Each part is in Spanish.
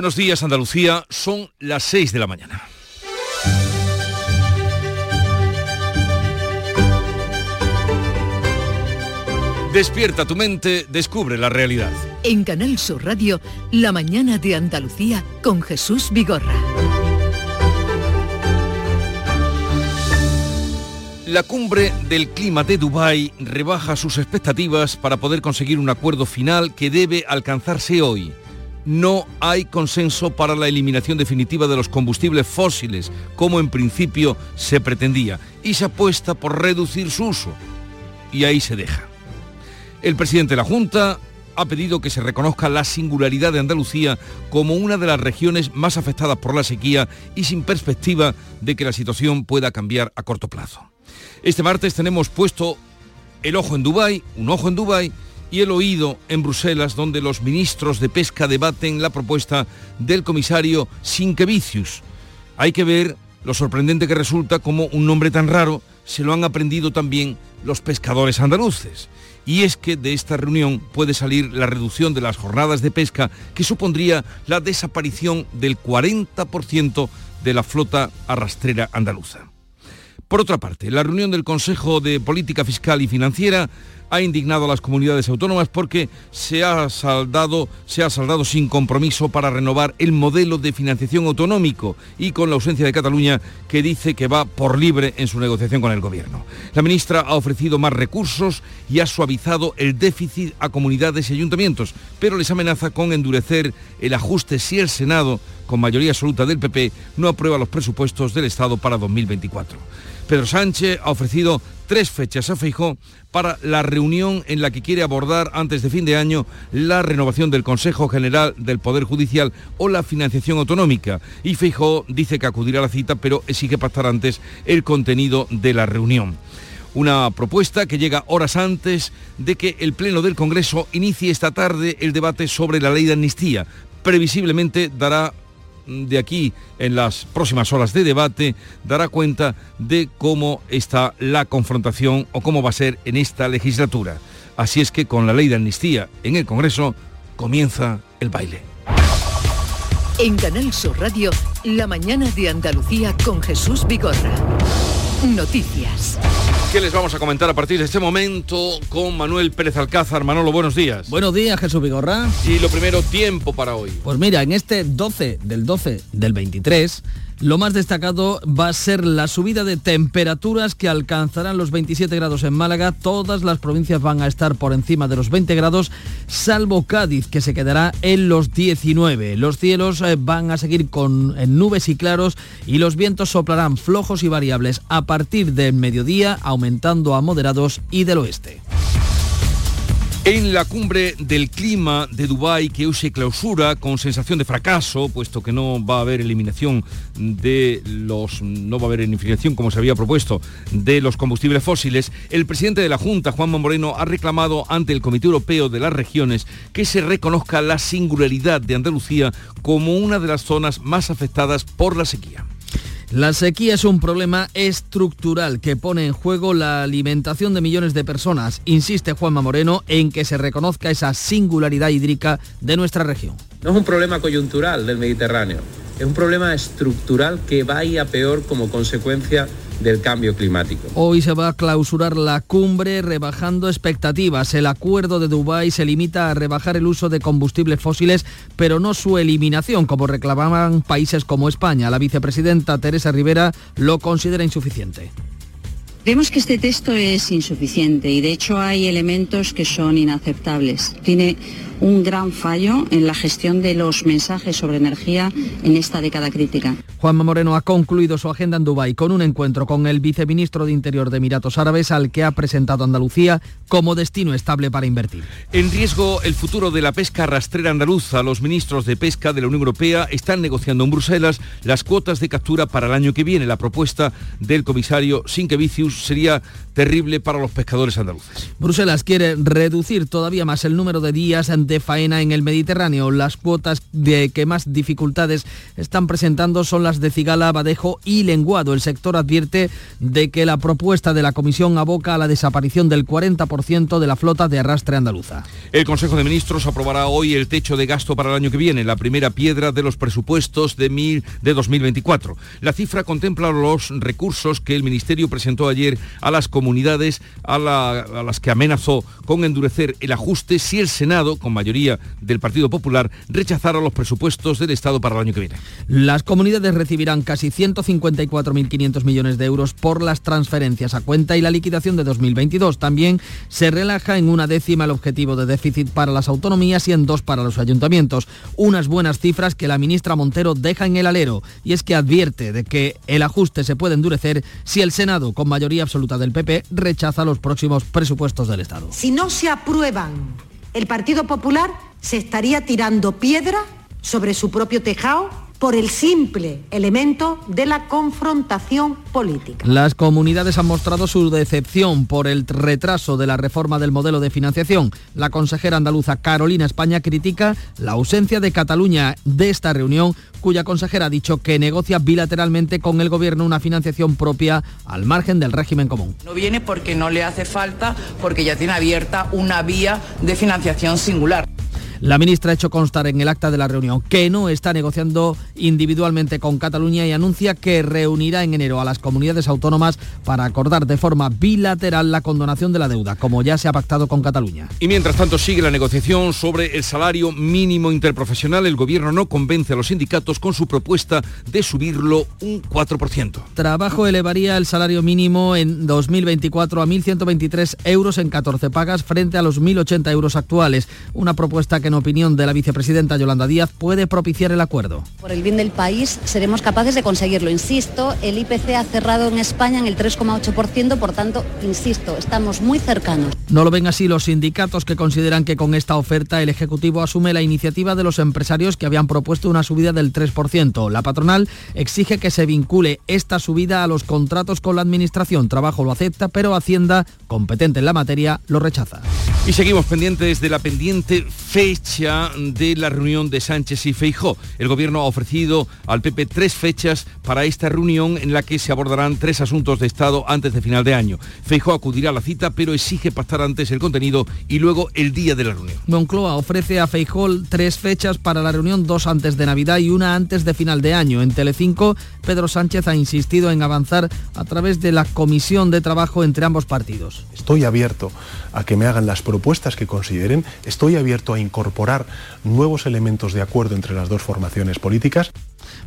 Buenos días Andalucía, son las 6 de la mañana. Despierta tu mente, descubre la realidad. En Canal Sur Radio, La mañana de Andalucía con Jesús Vigorra. La cumbre del clima de Dubái rebaja sus expectativas para poder conseguir un acuerdo final que debe alcanzarse hoy. No hay consenso para la eliminación definitiva de los combustibles fósiles, como en principio se pretendía, y se apuesta por reducir su uso. Y ahí se deja. El presidente de la Junta ha pedido que se reconozca la singularidad de Andalucía como una de las regiones más afectadas por la sequía y sin perspectiva de que la situación pueda cambiar a corto plazo. Este martes tenemos puesto el ojo en Dubái, un ojo en Dubái y el oído en Bruselas, donde los ministros de pesca debaten la propuesta del comisario Sinkevicius. Hay que ver lo sorprendente que resulta como un nombre tan raro se lo han aprendido también los pescadores andaluces. Y es que de esta reunión puede salir la reducción de las jornadas de pesca que supondría la desaparición del 40% de la flota arrastrera andaluza. Por otra parte, la reunión del Consejo de Política Fiscal y Financiera ha indignado a las comunidades autónomas porque se ha saldado, se ha saldado sin compromiso para renovar el modelo de financiación autonómico y con la ausencia de Cataluña que dice que va por libre en su negociación con el gobierno. La ministra ha ofrecido más recursos y ha suavizado el déficit a comunidades y ayuntamientos, pero les amenaza con endurecer el ajuste si el Senado, con mayoría absoluta del PP, no aprueba los presupuestos del Estado para 2024. Pedro Sánchez ha ofrecido tres fechas a Feijó para la reunión en la que quiere abordar antes de fin de año la renovación del Consejo General del Poder Judicial o la financiación autonómica. Y Feijó dice que acudirá a la cita, pero exige pactar antes el contenido de la reunión. Una propuesta que llega horas antes de que el Pleno del Congreso inicie esta tarde el debate sobre la ley de amnistía. Previsiblemente dará de aquí en las próximas horas de debate dará cuenta de cómo está la confrontación o cómo va a ser en esta legislatura. Así es que con la ley de amnistía en el Congreso comienza el baile. En Canal Sur Radio, la mañana de Andalucía con Jesús Vigorra. Noticias. ¿Qué les vamos a comentar a partir de este momento con Manuel Pérez Alcázar? Manolo, buenos días. Buenos días, Jesús Vigorra. Y lo primero, tiempo para hoy. Pues mira, en este 12 del 12 del 23 lo más destacado va a ser la subida de temperaturas que alcanzarán los 27 grados en Málaga. Todas las provincias van a estar por encima de los 20 grados, salvo Cádiz, que se quedará en los 19. Los cielos eh, van a seguir con eh, nubes y claros y los vientos soplarán flojos y variables a partir del mediodía, aumentando a moderados y del oeste. En la cumbre del clima de Dubái que hoy se clausura con sensación de fracaso, puesto que no va a haber eliminación de los no va a haber eliminación como se había propuesto de los combustibles fósiles, el presidente de la Junta, Juanma Moreno, ha reclamado ante el Comité Europeo de las Regiones que se reconozca la singularidad de Andalucía como una de las zonas más afectadas por la sequía. La sequía es un problema estructural que pone en juego la alimentación de millones de personas. Insiste Juanma Moreno en que se reconozca esa singularidad hídrica de nuestra región. No es un problema coyuntural del Mediterráneo, es un problema estructural que va a peor como consecuencia Hoy se va a clausurar la cumbre rebajando expectativas. El acuerdo de Dubái se limita a rebajar el uso de combustibles fósiles, pero no su eliminación, como reclamaban países como España. La vicepresidenta Teresa Rivera lo considera insuficiente. Vemos que este texto es insuficiente y de hecho hay elementos que son inaceptables. Tiene un gran fallo en la gestión de los mensajes sobre energía en esta década crítica. Juanma Moreno ha concluido su agenda en Dubái con un encuentro con el viceministro de Interior de Emiratos Árabes al que ha presentado Andalucía como destino estable para invertir. En riesgo el futuro de la pesca rastrera andaluza. Los ministros de pesca de la Unión Europea están negociando en Bruselas las cuotas de captura para el año que viene. La propuesta del comisario Sinkevicius sería terrible para los pescadores andaluces. Bruselas quiere reducir todavía más el número de días de faena en el Mediterráneo. Las cuotas de que más dificultades están presentando son las de cigala, badejo y lenguado. El sector advierte de que la propuesta de la Comisión aboca a la desaparición del 40% de la flota de arrastre andaluza. El Consejo de Ministros aprobará hoy el techo de gasto para el año que viene, la primera piedra de los presupuestos de, mil, de 2024. La cifra contempla los recursos que el Ministerio presentó ayer a las comunidades a, las que amenazó con endurecer el ajuste si el Senado, con mayoría del Partido Popular, rechazara los presupuestos del Estado para el año que viene. Las comunidades recibirán casi 154.500 millones de euros por las transferencias a cuenta y la liquidación de 2022. También se relaja en una décima el objetivo de déficit para las autonomías y en dos para los ayuntamientos. Unas buenas cifras que la ministra Montero deja en el alero y es que advierte de que el ajuste se puede endurecer si el Senado, con mayoría absoluta del PP, rechaza los próximos presupuestos del Estado. Si no se aprueban, el Partido Popular se estaría tirando piedra sobre su propio tejado por el simple elemento de la confrontación política. Las comunidades han mostrado su decepción por el retraso de la reforma del modelo de financiación. La consejera andaluza Carolina España critica la ausencia de Cataluña de esta reunión, cuya consejera ha dicho que negocia bilateralmente con el gobierno una financiación propia al margen del régimen común. No viene porque no le hace falta, porque ya tiene abierta una vía de financiación singular. La ministra ha hecho constar en el acta de la reunión que no está negociando individualmente con Cataluña y anuncia que reunirá en enero a las comunidades autónomas para acordar de forma bilateral la condonación de la deuda, como ya se ha pactado con Cataluña. Y mientras tanto sigue la negociación sobre el salario mínimo interprofesional. El gobierno no convence a los sindicatos con su propuesta de subirlo un 4%. Trabajo elevaría el salario mínimo en 2024 a 1.123 euros en 14 pagas frente a los 1.080 euros actuales. Una propuesta que en opinión de la vicepresidenta Yolanda Díaz, puede propiciar el acuerdo. Por el bien del país seremos capaces de conseguirlo. Insisto, el IPC ha cerrado en España en el 3,8%, por tanto, insisto, estamos muy cercanos. No lo ven así los sindicatos que consideran que con esta oferta el Ejecutivo asume la iniciativa de los empresarios que habían propuesto una subida del 3%. La patronal exige que se vincule esta subida a los contratos con la Administración. Trabajo lo acepta, pero Hacienda, competente en la materia, lo rechaza. Y seguimos pendientes de la pendiente fecha de la reunión de Sánchez y Feijó. El gobierno ha ofrecido al PP tres fechas para esta reunión en la que se abordarán tres asuntos de Estado antes de final de año. Feijó acudirá a la cita, pero exige pactar antes el contenido y luego el día de la reunión. Moncloa ofrece a Feijó tres fechas para la reunión, dos antes de Navidad y una antes de final de año. En Telecinco, Pedro Sánchez ha insistido en avanzar a través de la comisión de trabajo entre ambos partidos. Estoy abierto a que me hagan las propuestas que consideren, estoy abierto a incorporar nuevos elementos de acuerdo entre las dos formaciones políticas.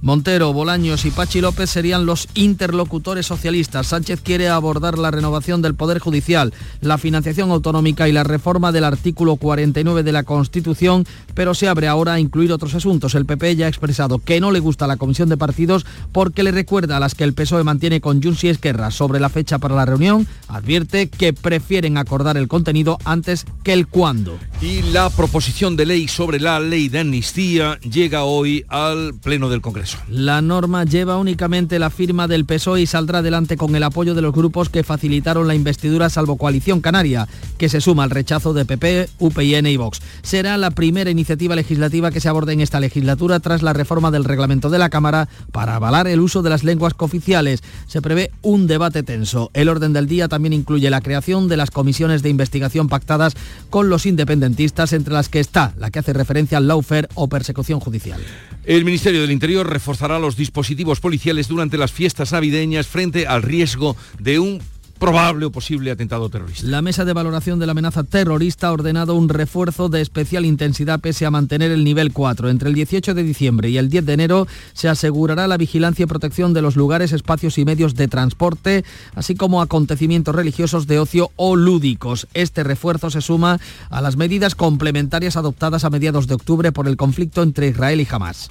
Montero, Bolaños y Pachi López serían los interlocutores socialistas. Sánchez quiere abordar la renovación del Poder Judicial, la financiación autonómica y la reforma del artículo 49 de la Constitución, pero se abre ahora a incluir otros asuntos. El PP ya ha expresado que no le gusta la comisión de partidos porque le recuerda a las que el PSOE mantiene con Junts y Esquerra sobre la fecha para la reunión. Advierte que prefieren acordar el contenido antes que el cuándo. Y la proposición de ley sobre la ley de amnistía llega hoy al Pleno del Congreso. La norma lleva únicamente la firma del PSOE y saldrá adelante con el apoyo de los grupos que facilitaron la investidura salvo Coalición Canaria, que se suma al rechazo de PP, UPN y Vox. Será la primera iniciativa legislativa que se aborde en esta legislatura tras la reforma del reglamento de la Cámara para avalar el uso de las lenguas cooficiales. Se prevé un debate tenso. El orden del día también incluye la creación de las comisiones de investigación pactadas con los independentistas, entre las que está la que hace referencia al lawfare o persecución judicial. El Ministerio del Interior reforzará los dispositivos policiales durante las fiestas navideñas frente al riesgo de un probable o posible atentado terrorista. La mesa de valoración de la amenaza terrorista ha ordenado un refuerzo de especial intensidad pese a mantener el nivel 4. Entre el 18 de diciembre y el 10 de enero se asegurará la vigilancia y protección de los lugares, espacios y medios de transporte, así como acontecimientos religiosos de ocio o lúdicos. Este refuerzo se suma a las medidas complementarias adoptadas a mediados de octubre por el conflicto entre Israel y Hamas.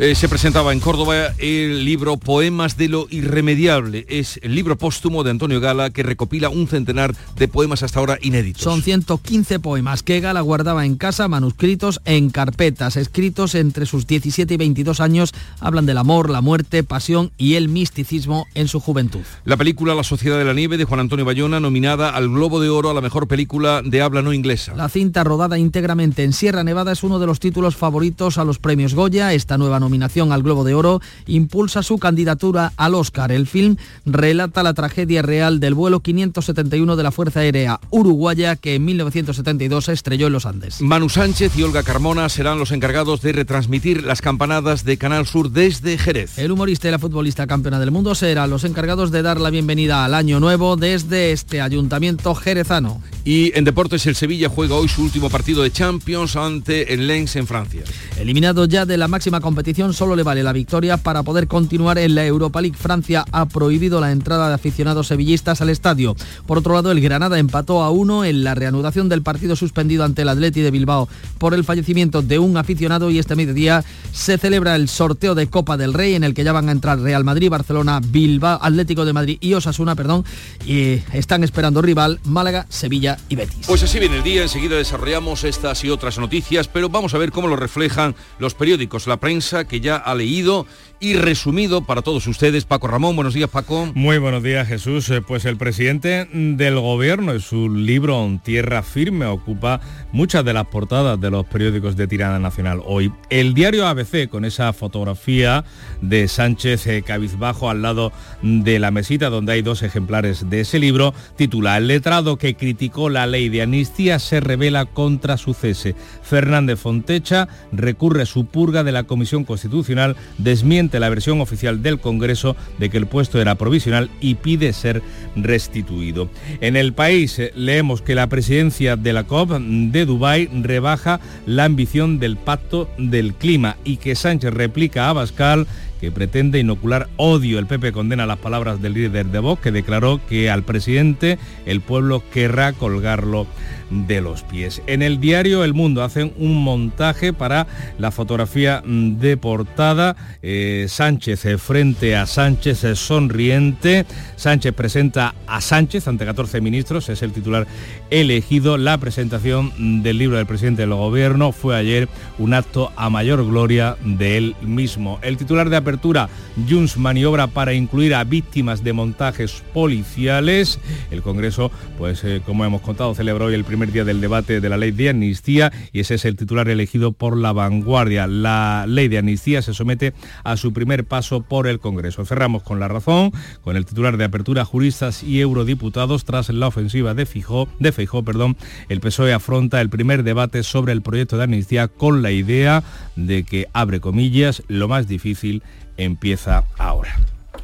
Eh, se presentaba en Córdoba el libro Poemas de lo Irremediable. Es el libro póstumo de Antonio Gala que recopila un centenar de poemas hasta ahora inéditos. Son 115 poemas que Gala guardaba en casa, manuscritos en carpetas, escritos entre sus 17 y 22 años. Hablan del amor, la muerte, pasión y el misticismo en su juventud. La película La Sociedad de la Nieve de Juan Antonio Bayona, nominada al Globo de Oro a la mejor película de habla no inglesa. La cinta rodada íntegramente en Sierra Nevada es uno de los títulos favoritos a los premios Goya. Esta nueva nominación al Globo de Oro impulsa su candidatura al Oscar. El film relata la tragedia real del vuelo 571 de la Fuerza Aérea Uruguaya que en 1972 se estrelló en los Andes. Manu Sánchez y Olga Carmona serán los encargados de retransmitir las campanadas de Canal Sur desde Jerez. El humorista y la futbolista campeona del mundo serán los encargados de dar la bienvenida al año nuevo desde este ayuntamiento jerezano. Y en deportes el Sevilla juega hoy su último partido de Champions ante el Lens en Francia. Eliminado ya de la máxima competición, solo le vale la victoria para poder continuar en la Europa League. Francia ha prohibido la entrada de aficionados sevillistas al estadio. Por otro lado, el Granada empató a uno en la reanudación del partido suspendido ante el Atleti de Bilbao por el fallecimiento de un aficionado y este mediodía se celebra el sorteo de Copa del Rey en el que ya van a entrar Real Madrid, Barcelona, Bilbao, Atlético de Madrid y Osasuna, perdón, y están esperando rival Málaga, Sevilla y Betis. Pues así viene el día, enseguida desarrollamos estas y otras noticias, pero vamos a ver cómo lo reflejan los periódicos, la prensa que ya ha leído y resumido para todos ustedes. Paco Ramón, buenos días Paco. Muy buenos días Jesús. Eh, Pues el presidente del gobierno en su libro Tierra Firme ocupa muchas de las portadas de los periódicos de tirada nacional hoy. El diario ABC con esa fotografía de Sánchez eh, cabizbajo al lado de la mesita donde hay dos ejemplares de ese libro titula El letrado que criticó la ley de amnistía se revela contra su cese. Fernández Fontecha recurre su purga de la Comisión Constitucional, desmiente la versión oficial del Congreso de que el puesto era provisional y pide ser restituido. En el país eh, leemos que la presidencia de la COP de Dubái rebaja la ambición del pacto del clima y que Sánchez replica a Abascal que pretende inocular odio. El PP condena las palabras del líder de Vox que declaró que al presidente el pueblo querrá colgarlo de los pies. En el diario El Mundo hacen un montaje para la fotografía mm, de portada. Eh, Sánchez eh, frente a Sánchez eh, sonriente. Sánchez presenta a Sánchez ante 14 ministros. Es el titular elegido. La presentación mm, del libro del presidente del gobierno fue ayer un acto a mayor gloria de él mismo. El titular de apertura, Junts maniobra para incluir a víctimas de montajes policiales. El Congreso, pues como hemos contado, celebró hoy el primer primer día del debate de la ley de amnistía y ese es el titular elegido por la vanguardia. La ley de amnistía se somete a su primer paso por el Congreso. Cerramos con la razón, con el titular de apertura juristas y eurodiputados tras la ofensiva de Fijó, de Feijó, perdón, el PSOE afronta el primer debate sobre el proyecto de amnistía con la idea de que abre comillas, lo más difícil empieza ahora.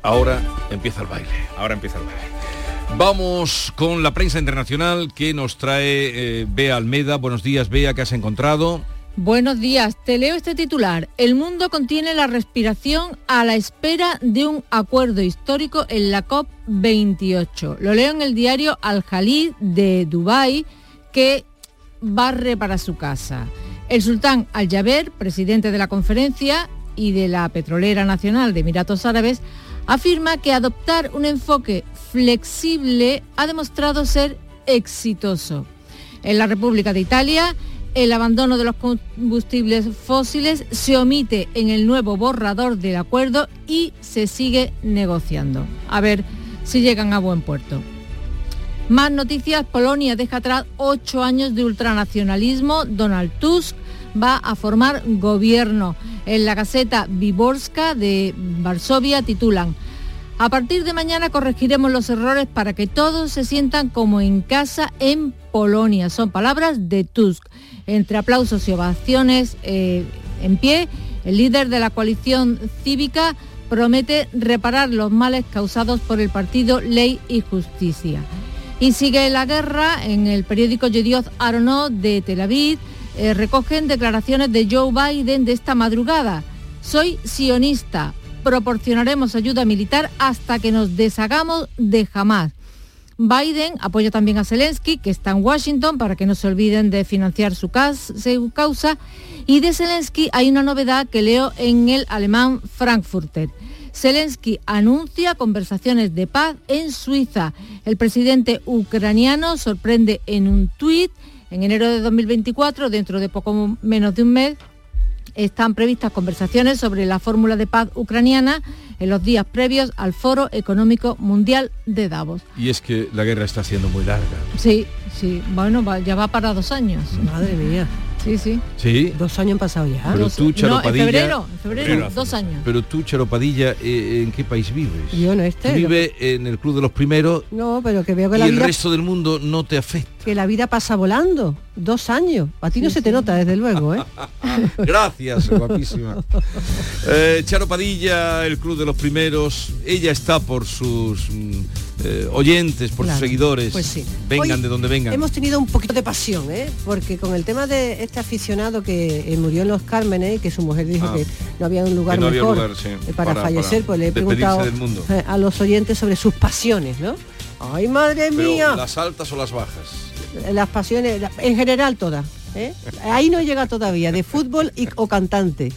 Ahora empieza el baile. Ahora empieza el baile. Vamos con la prensa internacional que nos trae eh, Bea Almeda. Buenos días, Bea, ¿qué has encontrado? Buenos días, te leo este titular. El mundo contiene la respiración a la espera de un acuerdo histórico en la COP28. Lo leo en el diario Al Jalid de Dubái que barre para su casa. El sultán Al Jaber, presidente de la conferencia y de la Petrolera Nacional de Emiratos Árabes, afirma que adoptar un enfoque flexible ha demostrado ser exitoso. En la República de Italia, el abandono de los combustibles fósiles se omite en el nuevo borrador del acuerdo y se sigue negociando. A ver si llegan a buen puerto. Más noticias, Polonia deja atrás ocho años de ultranacionalismo. Donald Tusk va a formar gobierno. En la Gaceta Viborska de Varsovia titulan a partir de mañana corregiremos los errores para que todos se sientan como en casa en Polonia. Son palabras de Tusk. Entre aplausos y ovaciones eh, en pie, el líder de la coalición cívica promete reparar los males causados por el partido Ley y Justicia. Y sigue la guerra en el periódico Yedioth Aronot de Tel Aviv. Eh, recogen declaraciones de Joe Biden de esta madrugada. Soy sionista, proporcionaremos ayuda militar hasta que nos deshagamos de Hamas. Biden apoya también a Zelensky, que está en Washington, para que no se olviden de financiar su, causa. Y de Zelensky hay una novedad que leo en el alemán Frankfurter. Zelensky anuncia conversaciones de paz en Suiza. El presidente ucraniano sorprende en un tuit en enero de 2024, dentro de poco menos de un mes, están previstas conversaciones sobre la fórmula de paz ucraniana en los días previos al Foro Económico Mundial de Davos. Y es que la guerra está siendo muy larga. Sí, sí, bueno, ya va para dos años. Madre mía. Sí, sí. Sí. Dos años han pasado ya. Pero tú, no, en febrero, en febrero, dos años. Pero tú, Charopadilla, eh, ¿en qué país vives? Yo no este. Vive en el Club de los Primeros. No, pero que veo que y la el resto del mundo no te afecta. Que la vida pasa volando. Dos años. A ti no se te nota, desde luego, ¿eh? Gracias, guapísima. Eh, Charo Padilla, el Club de los Primeros. Ella está por sus... Mm, eh, oyentes, por sus seguidores, pues vengan de donde vengan. Hemos tenido un poquito de pasión, ¿eh? porque con el tema de este aficionado que eh, murió en los Cármenes, que su mujer dijo ah. que no había un lugar mejor para, fallecer, pues le he preguntado a los oyentes sobre sus pasiones, ¿no? ¡Ay, madre mía! ¿Las altas o las bajas? Las pasiones, en general todas. ¿eh? Ahí no llega todavía, de fútbol y, o cantante.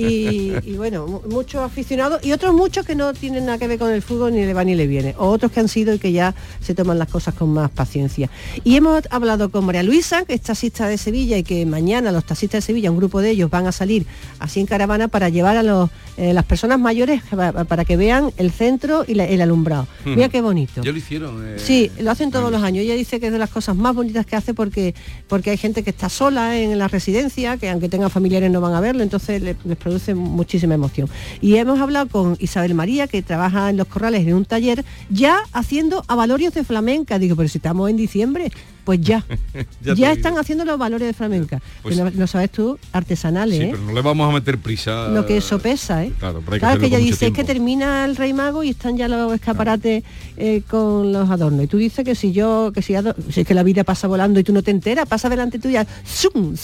Y, bueno, muchos aficionados y otros muchos que no tienen nada que ver con el fútbol, ni le va ni le viene. O otros que han sido y que ya se toman las cosas con más paciencia. Y hemos hablado con María Luisa, que es taxista de Sevilla y que mañana los taxistas de Sevilla, un grupo de ellos, van a salir así en caravana para llevar a los, eh, las personas mayores para que vean el centro y el alumbrado. Mira qué bonito. Ya lo hicieron. Eh, sí, lo hacen todos los años. Ella dice que es de las cosas más bonitas que hace porque, porque hay gente que está sola en la residencia, que aunque tengan familiares no van a verlo, entonces les, produce muchísima emoción. Y hemos hablado con Isabel María, que trabaja en los corrales en un taller, ya haciendo avalorios de flamenca. Digo, pero si estamos en diciembre, pues ya. ya, están haciendo los valores de flamenca. Pues no, sabes tú, artesanales. Sí, ¿eh? pero no le vamos a meter prisa. Lo que eso pesa, ¿eh? Claro, que, ella dice es que termina el Rey Mago y están ya los escaparates eh, con los adornos. Y tú dices que si yo, que si, si, es que la vida pasa volando y tú no te enteras, pasa delante tuya, ¡zum!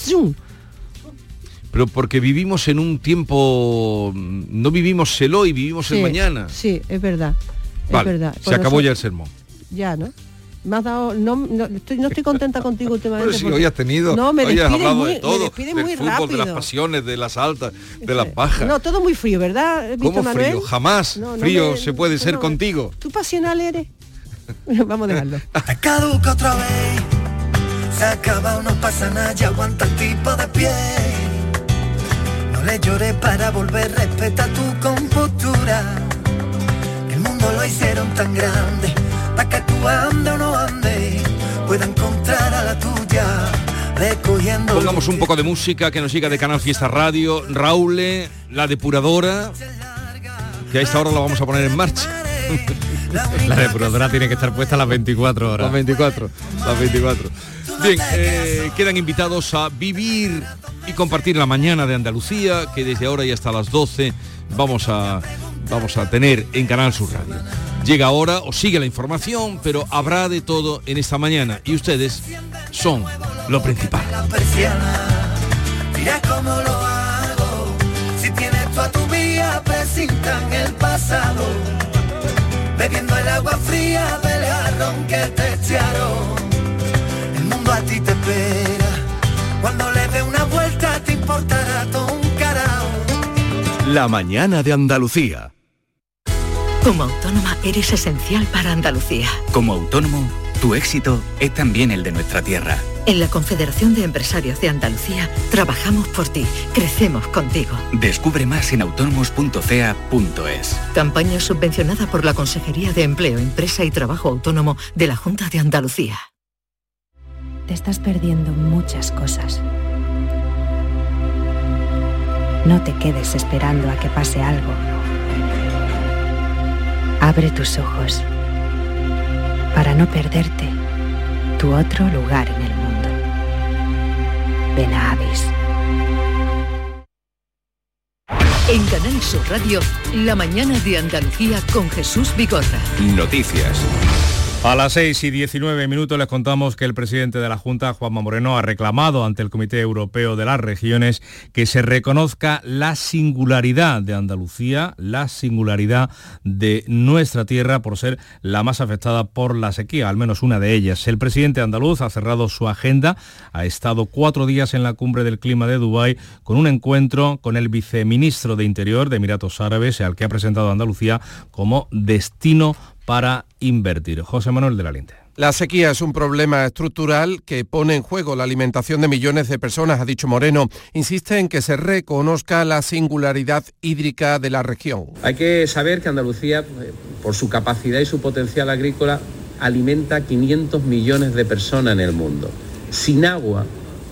Pero porque vivimos en un tiempo, no vivimos el hoy, vivimos el mañana. Sí, es verdad. es verdad. se acabó ya el sermón. Ya, ¿no? Me has dado, no, no, estoy, no estoy contenta contigo últimamente. Pero si hoy has tenido, no, me hoy has hablado muy, de todo, me del muy fútbol, rápido. de las pasiones, de las altas, de las bajas. No, todo muy frío, ¿verdad? ¿Cómo frío? Jamás frío se puede ser contigo. ¿Tú pasional eres? Vamos a dejarlo. Caduca otra vez se acaba, no pasa nada, aguanta el tipo de pie. No le llores para volver, respeta tu compostura. el mundo lo hicieron tan grande, para que tú ande o no ande, pueda encontrar a la tuya. Recogiendo Pongamos un poco de música que nos llega de Canal Fiesta Radio. Raúl, la depuradora, que a esta hora la vamos a poner en marcha. la depuradora tiene que estar puesta a las 24 horas. Las 24, las 24. Bien, eh, quedan invitados a vivir y compartir la mañana de Andalucía, que desde ahora y hasta las 12 vamos a, vamos a tener en Canal Sur Radio. Llega ahora, o sigue la información, pero habrá de todo en esta mañana y ustedes son lo principal. Bebiendo el agua fría del jarrón que te echaron importará todo un carao. La mañana de Andalucía. Como autónoma eres esencial para Andalucía. Como autónomo, tu éxito es también el de nuestra tierra. En la Confederación de Empresarios de Andalucía trabajamos por ti, crecemos contigo. Descubre más en autónomos.cea.es. Campaña subvencionada por la Consejería de Empleo, Empresa y Trabajo Autónomo de la Junta de Andalucía te estás perdiendo muchas cosas. No te quedes esperando a que pase algo. Abre tus ojos para no perderte tu otro lugar en el mundo. Ven a Avis. En Canal Sur Radio, la mañana de Andalucía con Jesús Bigorra. Noticias. A las 6 y 19 minutos les contamos que el presidente de la Junta, Juanma Moreno, ha reclamado ante el Comité Europeo de las Regiones que se reconozca la singularidad de Andalucía, la singularidad de nuestra tierra por ser la más afectada por la sequía, al menos una de ellas. El presidente andaluz ha cerrado su agenda, ha estado cuatro días en la cumbre del clima de Dubái con un encuentro con el viceministro de Interior de Emiratos Árabes, al que ha presentado Andalucía como destino para invertir. José Manuel de la Linte. La sequía es un problema estructural que pone en juego la alimentación de millones de personas, ha dicho Moreno. Insiste en que se reconozca la singularidad hídrica de la región. Hay que saber que Andalucía, eh, por su capacidad y su potencial agrícola, alimenta 500 millones de personas en el mundo. Sin agua,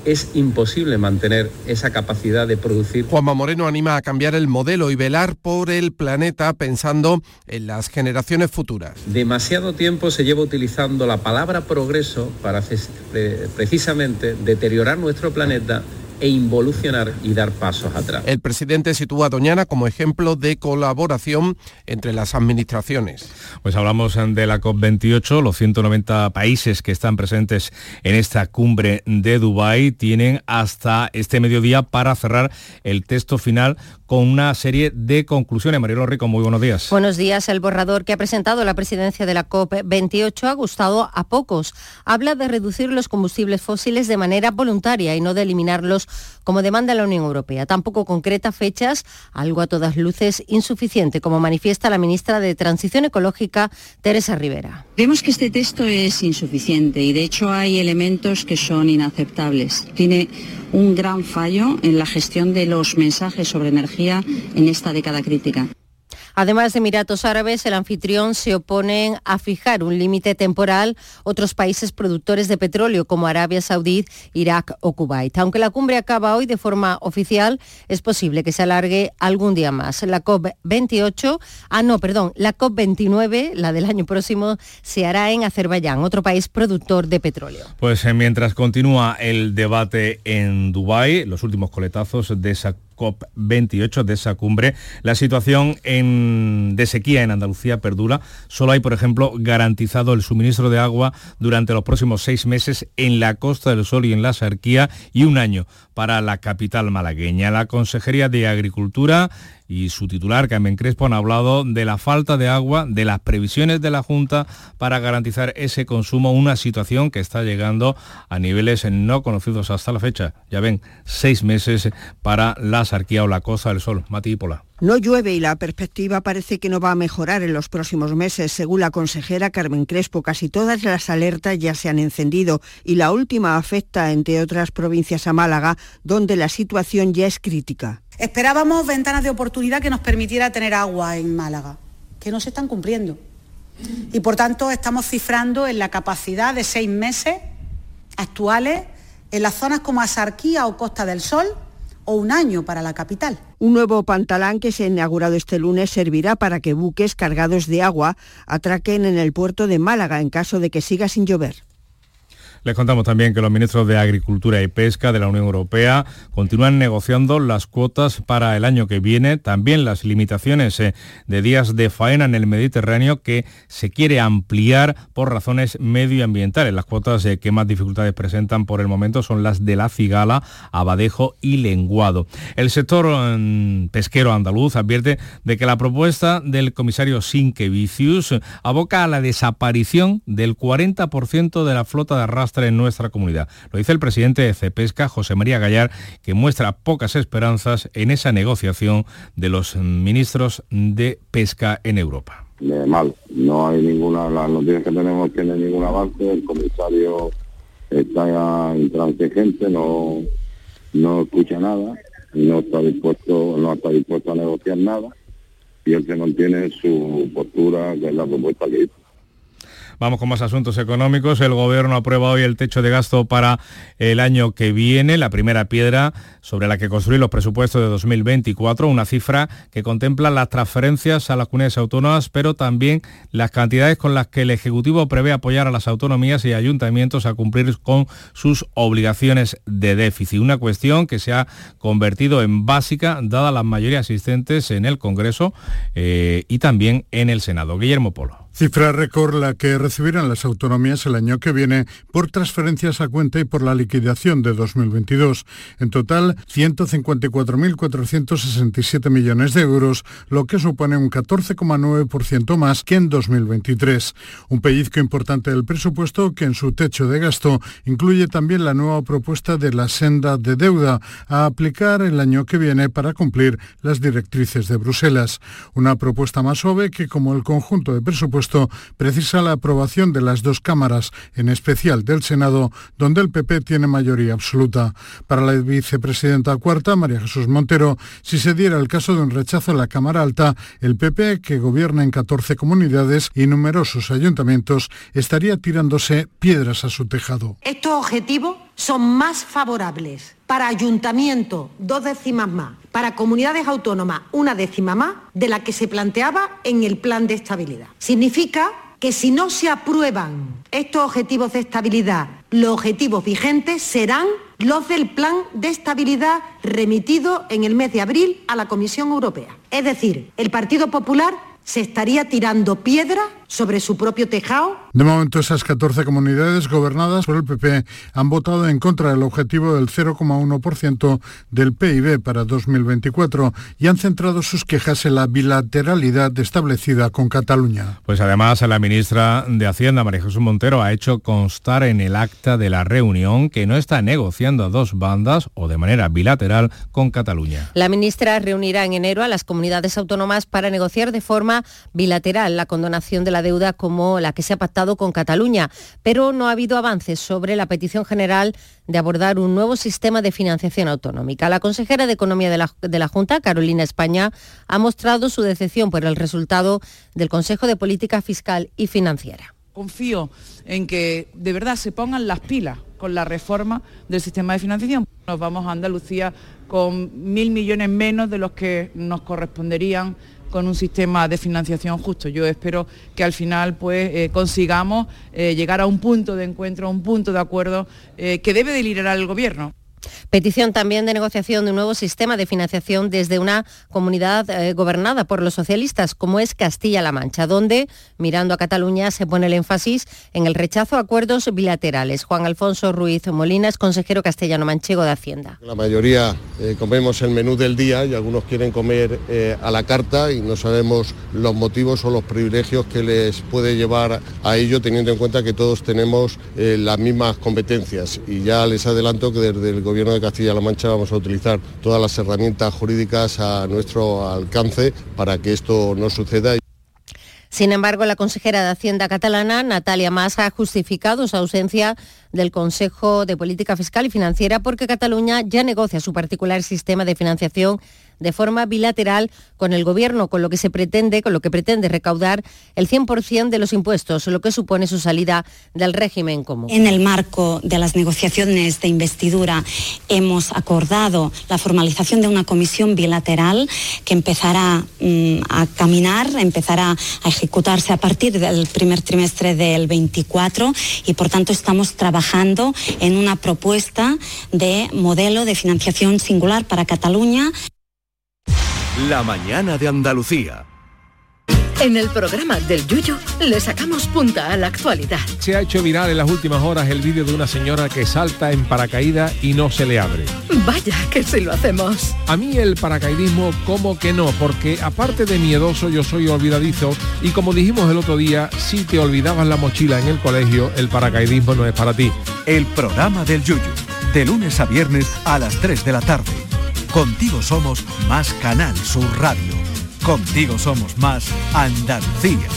es imposible mantener esa capacidad de producir. Juanma Moreno anima a cambiar el modelo y velar por el planeta pensando en las generaciones futuras. Demasiado tiempo se lleva utilizando la palabra progreso para precisamente deteriorar nuestro planeta e involucionar y dar pasos atrás. El presidente sitúa a Doñana como ejemplo de colaboración entre las administraciones. Pues hablamos de la COP28, los 190 países que están presentes en esta cumbre de Dubái tienen hasta este mediodía para cerrar el texto final con una serie de conclusiones. Marielo Rico, muy buenos días. Buenos días. El borrador que ha presentado la presidencia de la COP28 ha gustado a pocos. Habla de reducir los combustibles fósiles de manera voluntaria y no de eliminarlos como demanda la Unión Europea. Tampoco concreta fechas, algo a todas luces insuficiente, como manifiesta la ministra de Transición Ecológica, Teresa Rivera. Vemos que este texto es insuficiente y de hecho hay elementos que son inaceptables. Tiene un gran fallo en la gestión de los mensajes sobre energía en esta década crítica. Además de Emiratos Árabes, el anfitrión se opone a fijar un límite temporal otros países productores de petróleo como Arabia Saudí, Irak o Kuwait. Aunque la cumbre acaba hoy de forma oficial, es posible que se alargue algún día más. La COP28, ah no, perdón, la COP29, la del año próximo, se hará en Azerbaiyán, otro país productor de petróleo. Pues eh, mientras continúa el debate en Dubái, los últimos coletazos de esa COP28 de esa cumbre. La situación de sequía en Andalucía perdura. Solo hay, por ejemplo, garantizado el suministro de agua durante los próximos seis meses en la Costa del Sol y en la Sarquía y un año para la capital malagueña. La Consejería de Agricultura y su titular, Carmen Crespo, han hablado de la falta de agua, de las previsiones de la Junta para garantizar ese consumo, una situación que está llegando a niveles no conocidos hasta la fecha. Ya ven, seis meses para la Sarquía o la Costa del Sol. Mati. No llueve y la perspectiva parece que no va a mejorar en los próximos meses. Según la consejera Carmen Crespo, casi todas las alertas ya se han encendido y la última afecta, entre otras provincias, a Málaga, donde la situación ya es crítica. Esperábamos ventanas de oportunidad que nos permitiera tener agua en Málaga, que no se están cumpliendo. Y por tanto estamos cifrando en la capacidad de seis meses actuales en las zonas como Asarquía o Costa del Sol o un año para la capital. Un nuevo pantalán que se ha inaugurado este lunes servirá para que buques cargados de agua atraquen en el puerto de Málaga en caso de que siga sin llover. Les contamos también que los ministros de Agricultura y Pesca de la Unión Europea continúan negociando las cuotas para el año que viene, también las limitaciones eh, de días de faena en el Mediterráneo que se quiere ampliar por razones medioambientales. Las cuotas eh, que más dificultades presentan por el momento son las de la cigala, abadejo y lenguado. El sector mm, pesquero andaluz advierte de que la propuesta del comisario Sinquevicius aboca a la desaparición del 40% de la flota de arrastre en nuestra comunidad. Lo dice el presidente de Cepesca, José María Gallar, que muestra pocas esperanzas en esa negociación de los ministros de pesca en Europa. mal, no hay ninguna, las noticias que tenemos hay ningún avance, el comisario está intransigente, no, no escucha nada, no está dispuesto, no está dispuesto a negociar nada y él se mantiene su postura, que es la propuesta que hizo. Vamos con más asuntos económicos. El Gobierno aprueba hoy el techo de gasto para el año que viene, la primera piedra sobre la que construir los presupuestos de 2024, una cifra que contempla las transferencias a las comunidades autónomas, pero también las cantidades con las que el Ejecutivo prevé apoyar a las autonomías y ayuntamientos a cumplir con sus obligaciones de déficit. Una cuestión que se ha convertido en básica, dada las mayorías asistentes en el Congreso eh, y también en el Senado. Guillermo Polo. Cifra récord la que recibirán las autonomías el año que viene por transferencias a cuenta y por la liquidación de 2022. En total, 154.467 millones de euros, lo que supone un 14,9% más que en 2023. Un pellizco importante del presupuesto que en su techo de gasto incluye también la nueva propuesta de la senda de deuda a aplicar el año que viene para cumplir las directrices de Bruselas. Una propuesta más suave que, como el conjunto de presupuestos, precisa la aprobación de las dos cámaras, en especial del Senado, donde el PP tiene mayoría absoluta. Para la vicepresidenta cuarta, María Jesús Montero, si se diera el caso de un rechazo en la Cámara Alta, el PP, que gobierna en 14 comunidades y numerosos ayuntamientos, estaría tirándose piedras a su tejado. Estos objetivos son más favorables para ayuntamiento dos décimas más, para comunidades autónomas una décima más de la que se planteaba en el plan de estabilidad. Significa que si no se aprueban estos objetivos de estabilidad, los objetivos vigentes serán los del plan de estabilidad remitido en el mes de abril a la Comisión Europea. Es decir, el Partido Popular se estaría tirando piedra sobre su propio tejado. De momento, esas 14 comunidades gobernadas por el PP han votado en contra del objetivo del 0,1% del PIB para 2024 y han centrado sus quejas en la bilateralidad establecida con Cataluña. Pues además, la ministra de Hacienda, María Jesús Montero, ha hecho constar en el acta de la reunión que no está negociando a dos bandas o de manera bilateral con Cataluña. La ministra reunirá en enero a las comunidades autónomas para negociar de forma bilateral la condonación de la deuda como la que se ha pactado con Cataluña, pero no ha habido avances sobre la petición general de abordar un nuevo sistema de financiación autonómica. La consejera de Economía de la, Junta, Carolina España, ha mostrado su decepción por el resultado del Consejo de Política Fiscal y Financiera. Confío en que de verdad se pongan las pilas con la reforma del sistema de financiación. Nos vamos a Andalucía con mil millones menos de los que nos corresponderían con un sistema de financiación justo. Yo espero que al final pues eh, consigamos eh, llegar a un punto de encuentro, a un punto de acuerdo eh, que debe de liderar el gobierno. Petición también de negociación de un nuevo sistema de financiación desde una comunidad eh, gobernada por los socialistas, como es Castilla-La Mancha, donde, mirando a Cataluña, se pone el énfasis en el rechazo a acuerdos bilaterales. Juan Alfonso Ruiz Molina es consejero castellano-manchego de Hacienda. La mayoría eh, comemos el menú del día y algunos quieren comer eh, a la carta y no sabemos los motivos o los privilegios que les puede llevar a ello, teniendo en cuenta que todos tenemos las mismas competencias. Y ya les adelanto que desde el Gobierno de Castilla-La Mancha vamos a utilizar todas las herramientas jurídicas a nuestro alcance para que esto no suceda. Sin embargo, la consejera de Hacienda catalana, Natalia Mas, ha justificado su ausencia del Consejo de Política Fiscal y Financiera porque Cataluña ya negocia su particular sistema de financiación de forma bilateral con el Gobierno, con lo que se pretende, con lo que pretende recaudar el 100% de los impuestos, lo que supone su salida del régimen común. En el marco de las negociaciones de investidura hemos acordado la formalización de una comisión bilateral que empezará mm, a caminar, empezará a ejecutarse a partir del primer trimestre del 24 y por tanto estamos trabajando en una propuesta de modelo de financiación singular para Cataluña. La mañana de Andalucía. En el programa del Yuyo le sacamos punta a la actualidad. Se ha hecho viral en las últimas horas el vídeo de una señora que salta en paracaídas y no se le abre. Vaya que si lo hacemos. A mí el paracaidismo como que no, porque aparte de miedoso yo soy olvidadizo y como dijimos el otro día, si te olvidabas la mochila en el colegio, el paracaidismo no es para ti. El programa del Yuyo, de lunes a viernes a las 3 de la tarde. Contigo somos más Canal Sur Radio. Contigo somos más Andalucía.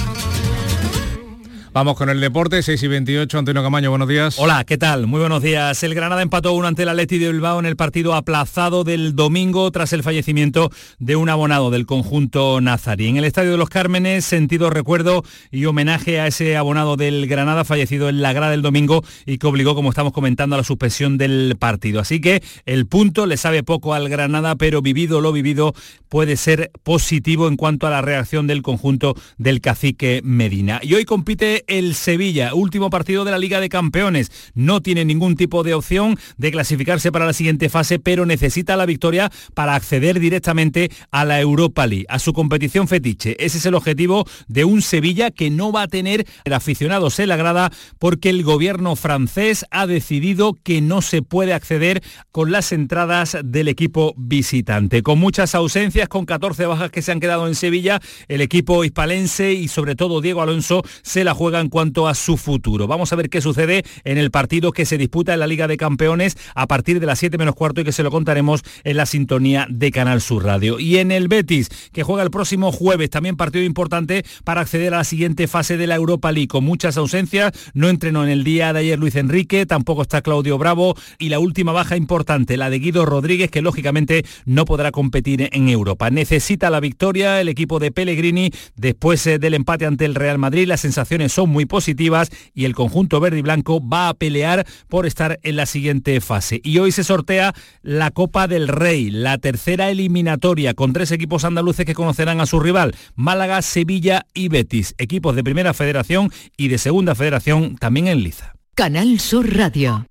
Vamos con el deporte, 6 y 28, Antonio Camaño, buenos días. Hola, ¿qué tal? Muy buenos días. El Granada empató uno ante el Atleti de Bilbao en el partido aplazado del domingo tras el fallecimiento de un abonado del conjunto nazarí. En el Estadio de los Cármenes, sentido recuerdo y homenaje a ese abonado del Granada fallecido en la grada del domingo y que obligó, como estamos comentando, a la suspensión del partido. Así que el punto le sabe poco al Granada, pero vivido lo vivido puede ser positivo en cuanto a la reacción del conjunto del cacique Medina. Y hoy compite el Sevilla, último partido de la Liga de Campeones. No tiene ningún tipo de opción de clasificarse para la siguiente fase, pero necesita la victoria para acceder directamente a la Europa League, a su competición fetiche. Ese es el objetivo de un Sevilla que no va a tener el aficionado se la grada porque el gobierno francés ha decidido que no se puede acceder con las entradas del equipo visitante. Con muchas ausencias, con 14 bajas que se han quedado en Sevilla, el equipo hispalense y sobre todo Diego Alonso se la juega en cuanto a su futuro. Vamos a ver qué sucede en el partido que se disputa en la Liga de Campeones a partir de las 7 menos cuarto y que se lo contaremos en la sintonía de Canal Sur Radio. Y en el Betis, que juega el próximo jueves, también partido importante para acceder a la siguiente fase de la Europa League, con muchas ausencias. No entrenó en el día de ayer Luis Enrique, tampoco está Claudio Bravo y la última baja importante, la de Guido Rodríguez, que lógicamente no podrá competir en Europa. Necesita la victoria el equipo de Pellegrini después eh, del empate ante el Real Madrid. Las sensaciones son muy positivas y el conjunto verde y blanco va a pelear por estar en la siguiente fase. Y hoy se sortea la Copa del Rey, la tercera eliminatoria con tres equipos andaluces que conocerán a su rival, Málaga, Sevilla y Betis, equipos de primera federación y de segunda federación también en Liza. Canal Sur Radio.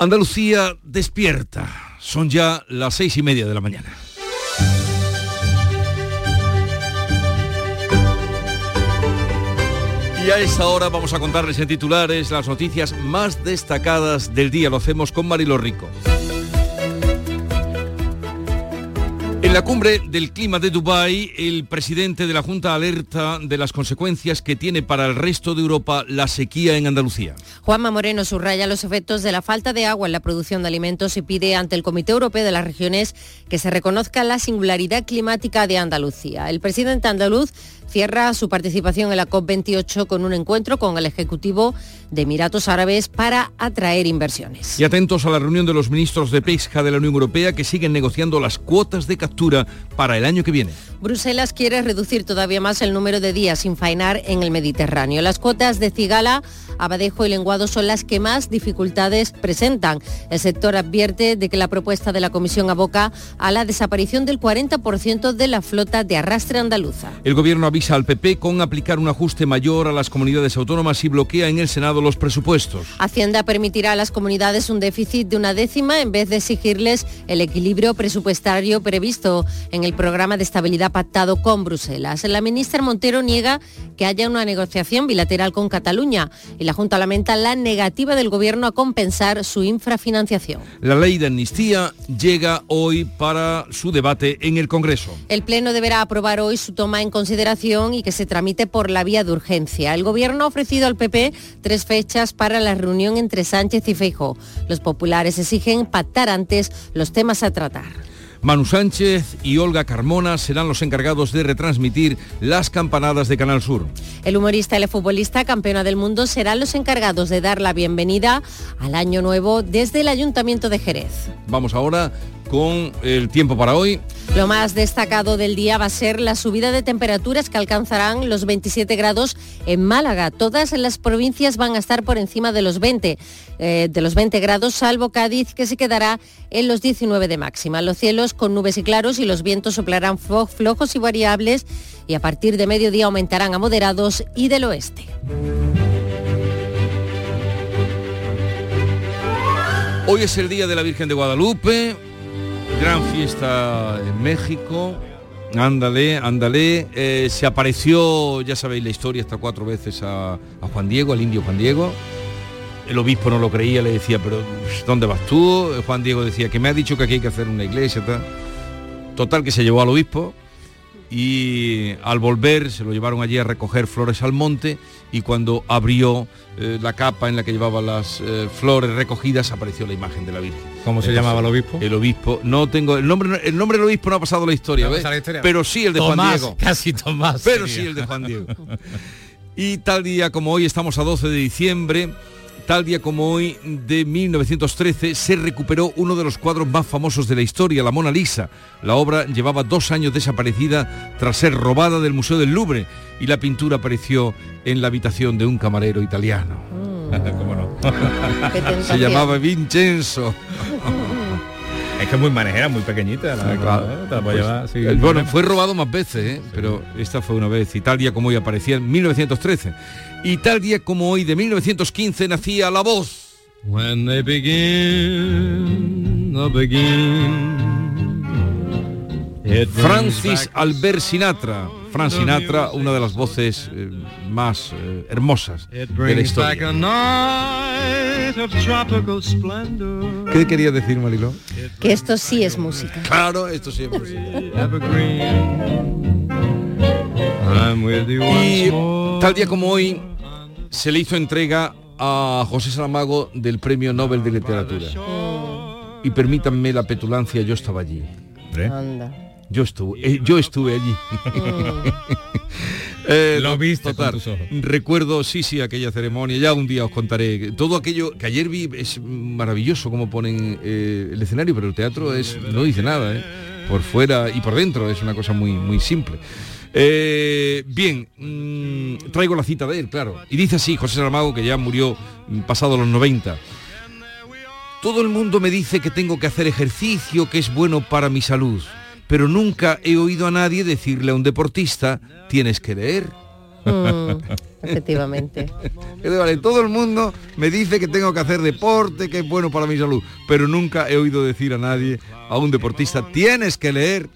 Andalucía despierta. Son ya las seis y media de la mañana. Y a esta hora vamos a contarles en titulares las noticias más destacadas del día. Lo hacemos con Marilo Rico. En la cumbre del clima de Dubái, el presidente de la Junta alerta de las consecuencias que tiene para el resto de Europa la sequía en Andalucía. Juanma Moreno subraya los efectos de la falta de agua en la producción de alimentos y pide ante el Comité Europeo de las Regiones que se reconozca la singularidad climática de Andalucía. El presidente andaluz cierra su participación en la COP28 con un encuentro con el Ejecutivo de Emiratos Árabes para atraer inversiones. Y atentos a la reunión de los ministros de pesca de la Unión Europea que siguen negociando las cuotas de captura para el año que viene. Bruselas quiere reducir todavía más el número de días sin faenar en el Mediterráneo. Las cuotas de cigala, abadejo y lenguado son las que más dificultades presentan. El sector advierte de que la propuesta de la Comisión aboca a la desaparición del 40% de la flota de arrastre andaluza. El gobierno avisa al PP con aplicar un ajuste mayor a las comunidades autónomas y bloquea en el Senado los presupuestos. Hacienda permitirá a las comunidades un déficit de una décima en vez de exigirles el equilibrio presupuestario previsto en el programa de estabilidad pactado con Bruselas. La ministra Montero niega que haya una negociación bilateral con Cataluña y la Junta lamenta la negativa del Gobierno a compensar su infrafinanciación. La ley de amnistía llega hoy para su debate en el Congreso. El Pleno deberá aprobar hoy su toma en consideración y que se tramite por la vía de urgencia. El Gobierno ha ofrecido al PP tres fechas para la reunión entre Sánchez y Feijóo. Los populares exigen pactar antes los temas a tratar. Manu Sánchez y Olga Carmona serán los encargados de retransmitir las campanadas de Canal Sur. El humorista y la futbolista campeona del mundo serán los encargados de dar la bienvenida al año nuevo desde el Ayuntamiento de Jerez. Vamos ahora con el tiempo para hoy. Lo más destacado del día va a ser la subida de temperaturas que alcanzarán los 27 grados en Málaga. Todas las provincias van a estar por encima de los 20, eh, de los 20 grados, salvo Cádiz, que se quedará en los 19 de máxima. Los cielos con nubes y claros y los vientos soplarán flojos y variables y a partir de mediodía aumentarán a moderados y del oeste. Hoy es el Día de la Virgen de Guadalupe, gran fiesta en México. Ándale, ándale. Eh, se apareció, ya sabéis la historia, hasta cuatro veces a, a, Juan Diego, al indio Juan Diego. El obispo no lo creía, le decía, pero ¿dónde vas tú? Juan Diego decía que me ha dicho que aquí hay que hacer una iglesia. Tal. Total que se llevó al obispo y al volver se lo llevaron allí a recoger flores al monte y cuando abrió eh, la capa en la que llevaba las eh, flores recogidas apareció la imagen de la Virgen. ¿Cómo se llamaba el obispo? El obispo, no tengo el nombre el nombre del obispo no ha pasado la historia, no ¿ves? La historia. Pero sí el de Tomás, Juan Diego. Casi Tomás. Pero sería. sí el de Juan Diego. y tal día como hoy estamos a 12 de diciembre Tal día como hoy de 1913 se recuperó uno de los cuadros más famosos de la historia, la Mona Lisa. La obra llevaba dos años desaparecida tras ser robada del Museo del Louvre y la pintura apareció en la habitación de un camarero italiano. Mm. ¿Cómo no? se llamaba Vincenzo. Es que es muy manejera, muy pequeñita. La, claro. te la puedes Pues, llevar, sí. el- bueno, fue robado más veces, ¿eh? pero esta fue una vez. Y tal día como hoy aparecía en 1913. Y tal día como hoy de 1915 nacía La Voz. When they begin, the begin. It brings Francis Albert Sinatra. Frank Sinatra, una de las voces eh, más eh, hermosas de la historia. ¿Qué quería decir, Mariló? Que esto sí es música. Claro, esto sí es música. Y more. tal día como hoy se le hizo entrega a José Saramago del Premio Nobel de Literatura. Y permítanme la petulancia, yo estaba allí. Anda. Yo estuve, eh, yo estuve allí. Eh, Lo viste con total, tus ojos. Recuerdo, sí, sí, aquella ceremonia. Ya un día os contaré. Todo aquello que ayer vi es maravilloso como ponen eh, el escenario, pero el teatro es no dice nada, ¿eh? Por fuera y por dentro es una cosa muy, muy simple. Eh, bien, mm, traigo la cita de él, claro. Y dice así, José Saramago, que ya murió mm, pasado los 90. Todo el mundo me dice que tengo que hacer ejercicio, que es bueno para mi salud, pero nunca he oído a nadie decirle a un deportista, tienes que leer. Mm, efectivamente. Vale, todo el mundo me dice que tengo que hacer deporte, que es bueno para mi salud, pero nunca he oído decir a nadie, a un deportista, tienes que leer.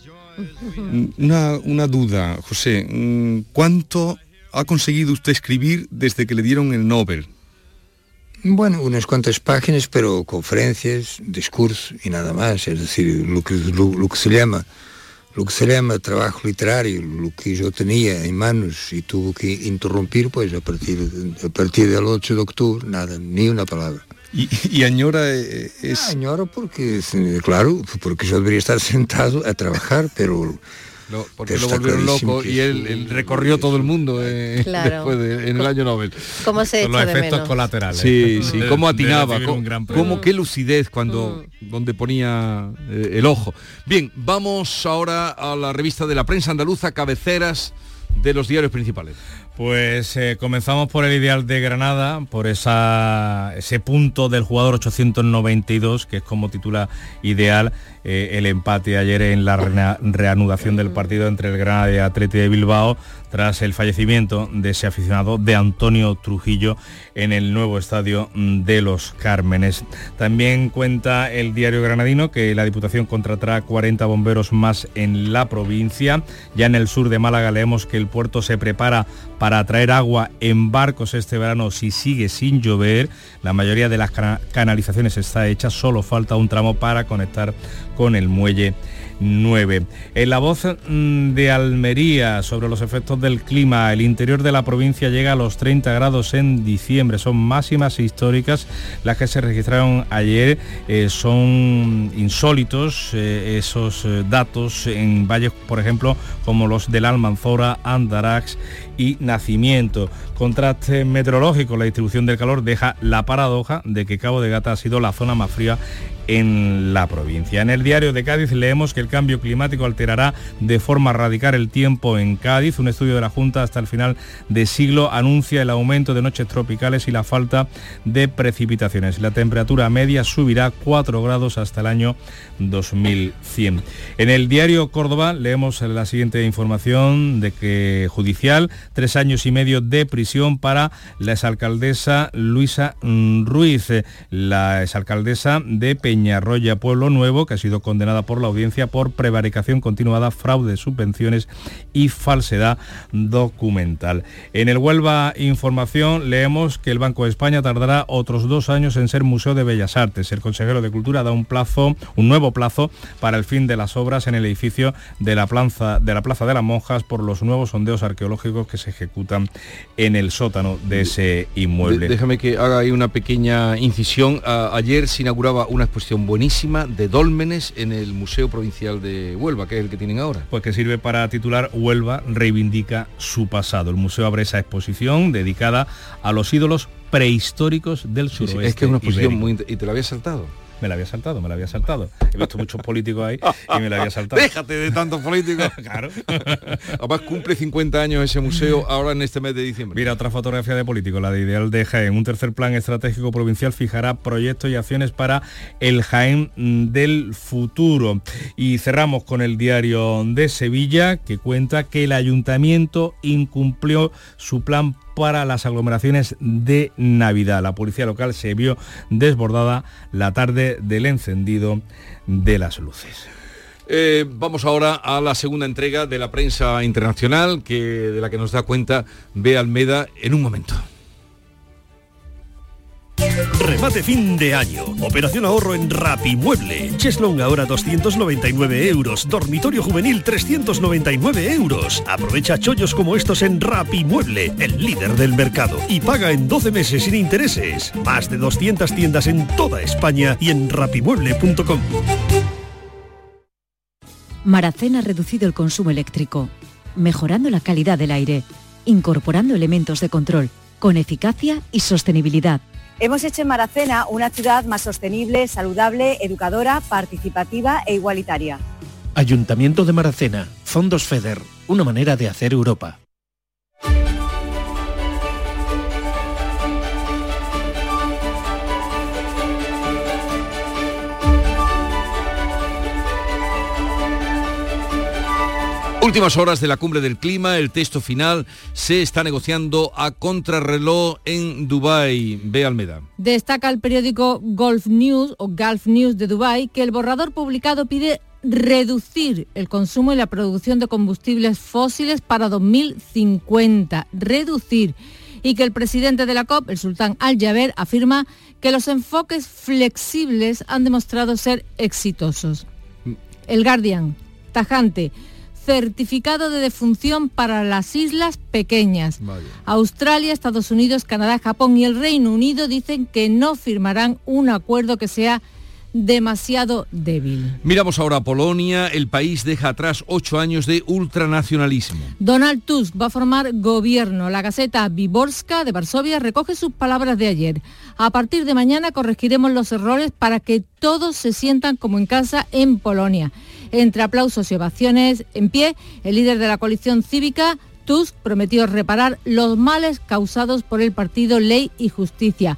Una, una duda, José. Mm, ¿Cuánto ha conseguido usted escribir desde que le dieron el Nobel? Bueno, unas cuantas páginas, pero conferencias, discursos y nada más. Es decir, lo que, lo, que se llama lo que se llama trabajo literario, lo que yo tenía en manos y tuvo que interrumpir, pues a partir, a partir del 8 de octubre, nada, ni una palabra. Y, y añora eh, es... Ah, añoro porque, claro, porque yo debería estar sentado a trabajar, pero... Lo- porque lo está volvieron loco y él, él recorrió todo el mundo eh, Claro. después de- en el año Nobel. ¿Cómo se Son los de efectos menos? colaterales. Sí, sí, De- cómo atinaba, cómo, gran cómo- qué lucidez cuando donde ponía eh, el ojo. Bien, vamos ahora a la revista de la prensa andaluza, cabeceras de los diarios principales. Pues eh, comenzamos por el ideal de Granada, por ese punto del jugador 892, que es como titula ideal eh, el empate ayer en la reanudación del partido entre el Granada y Atleti de Bilbao, tras el fallecimiento de ese aficionado de Antonio Trujillo en el nuevo estadio de los Cármenes. También cuenta el diario granadino que la Diputación contratará 40 bomberos más en la provincia. Ya en el sur de Málaga leemos que el puerto se prepara para traer agua en barcos este verano si sigue sin llover. La mayoría de las cana- canalizaciones está hecha, solo falta un tramo para conectar con el muelle 9. En la voz mm, de Almería sobre los efectos del clima, el interior de la provincia llega a los 30 grados en diciembre. Son máximas históricas las que se registraron ayer. Eh, son insólitos eh, esos eh, datos en valles, por ejemplo, como los del Almanzora, Andarax y Nacimiento. Contraste meteorológico, la distribución del calor deja la paradoja de que Cabo de Gata ha sido la zona más fría en la provincia. En el diario de Cádiz leemos que el cambio climático alterará de forma radical el tiempo en Cádiz. Un estudio de la Junta hasta el final de siglo anuncia el aumento de noches tropicales y la falta de precipitaciones. La temperatura media subirá 4 grados hasta el año 2100. En el diario Córdoba leemos la siguiente información de que judicial, tres años y medio de prisión para la exalcaldesa Luisa Ruiz, la exalcaldesa de Peñarroya Pueblo Nuevo, que ha sido condenada por la audiencia por prevaricación continuada, fraude de subvenciones y falsedad documental. En el Huelva Información leemos que el Banco de España tardará otros dos años en ser Museo de Bellas Artes. El consejero de Cultura da un plazo, un nuevo plazo para el fin de las obras en el edificio de la Plaza de, la plaza de las Monjas por los nuevos sondeos arqueológicos que se ejecutan en el sótano de ese inmueble. Déjame que haga ahí una pequeña incisión. Ayer se inauguraba una exposición buenísima de dólmenes en el Museo Provincial de Huelva, que es el que tienen ahora. pues que sirve para titular Huelva reivindica su pasado. El museo abre esa exposición dedicada a los ídolos prehistóricos del Sí, sí, suroeste. es que es una exposición ibérico. muy... ¿Y te la había saltado? Me la había saltado, me la había saltado. He visto muchos políticos ahí y me la había saltado. Déjate de tantos políticos. claro. Además cumple 50 años ese museo ahora en este mes de diciembre. Mira otra fotografía de político, la de Ideal de Jaén. Un tercer plan estratégico provincial fijará proyectos y acciones para el Jaén del futuro. Y cerramos con el diario de Sevilla que cuenta que el ayuntamiento incumplió su plan para las aglomeraciones de Navidad. La policía local se vio desbordada la tarde del encendido de las luces. Eh, vamos ahora a la segunda entrega de la prensa internacional, que, de la que nos da cuenta Bea Almeda en un momento. Remate fin de año. Operación ahorro en Rapimueble. Cheslong ahora 299 euros. Dormitorio juvenil 399 euros. Aprovecha chollos como estos en Rapimueble, el líder del mercado. Y paga en 12 meses sin intereses. Más de 200 tiendas en toda España y en rapimueble.com. Maracena ha reducido el consumo eléctrico, mejorando la calidad del aire, incorporando elementos de control, con eficacia y sostenibilidad Hemos hecho en Maracena una ciudad más sostenible, saludable, educadora, participativa e igualitaria. Ayuntamiento de Maracena, Fondos FEDER, una manera de hacer Europa. Últimas horas de la cumbre del clima, el texto final se está negociando a contrarreloj en Dubái. Ve Almeda. Destaca el periódico Gulf News o Gulf News de Dubái que el borrador publicado pide reducir el consumo y la producción de combustibles fósiles para 2050. Reducir. Y que el presidente de la COP, el sultán Al-Jaber, afirma que los enfoques flexibles han demostrado ser exitosos. El Guardian, tajante certificado de defunción para las islas pequeñas. Australia, Estados Unidos, Canadá, Japón y el Reino Unido dicen que no firmarán un acuerdo que sea demasiado débil. Miramos ahora a Polonia. El país deja atrás ocho años de ultranacionalismo. Donald Tusk va a formar gobierno. La Gaceta Viborska de Varsovia recoge sus palabras de ayer. A partir de mañana corregiremos los errores para que todos se sientan como en casa en Polonia. Entre aplausos y ovaciones en pie, el líder de la coalición cívica, Tusk, prometió reparar los males causados por el partido Ley y Justicia.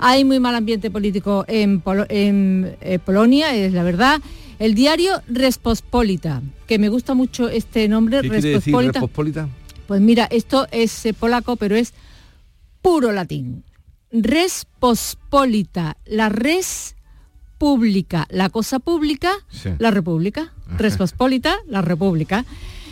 Hay muy mal ambiente político en, eh, Polonia, es la verdad. El diario Respospolita, que me gusta mucho este nombre, ¿Qué Respospolita? Pues mira, esto es eh, polaco, pero es puro latín. Respospolita, la res pública, la cosa pública, la república. Respospolita, la república.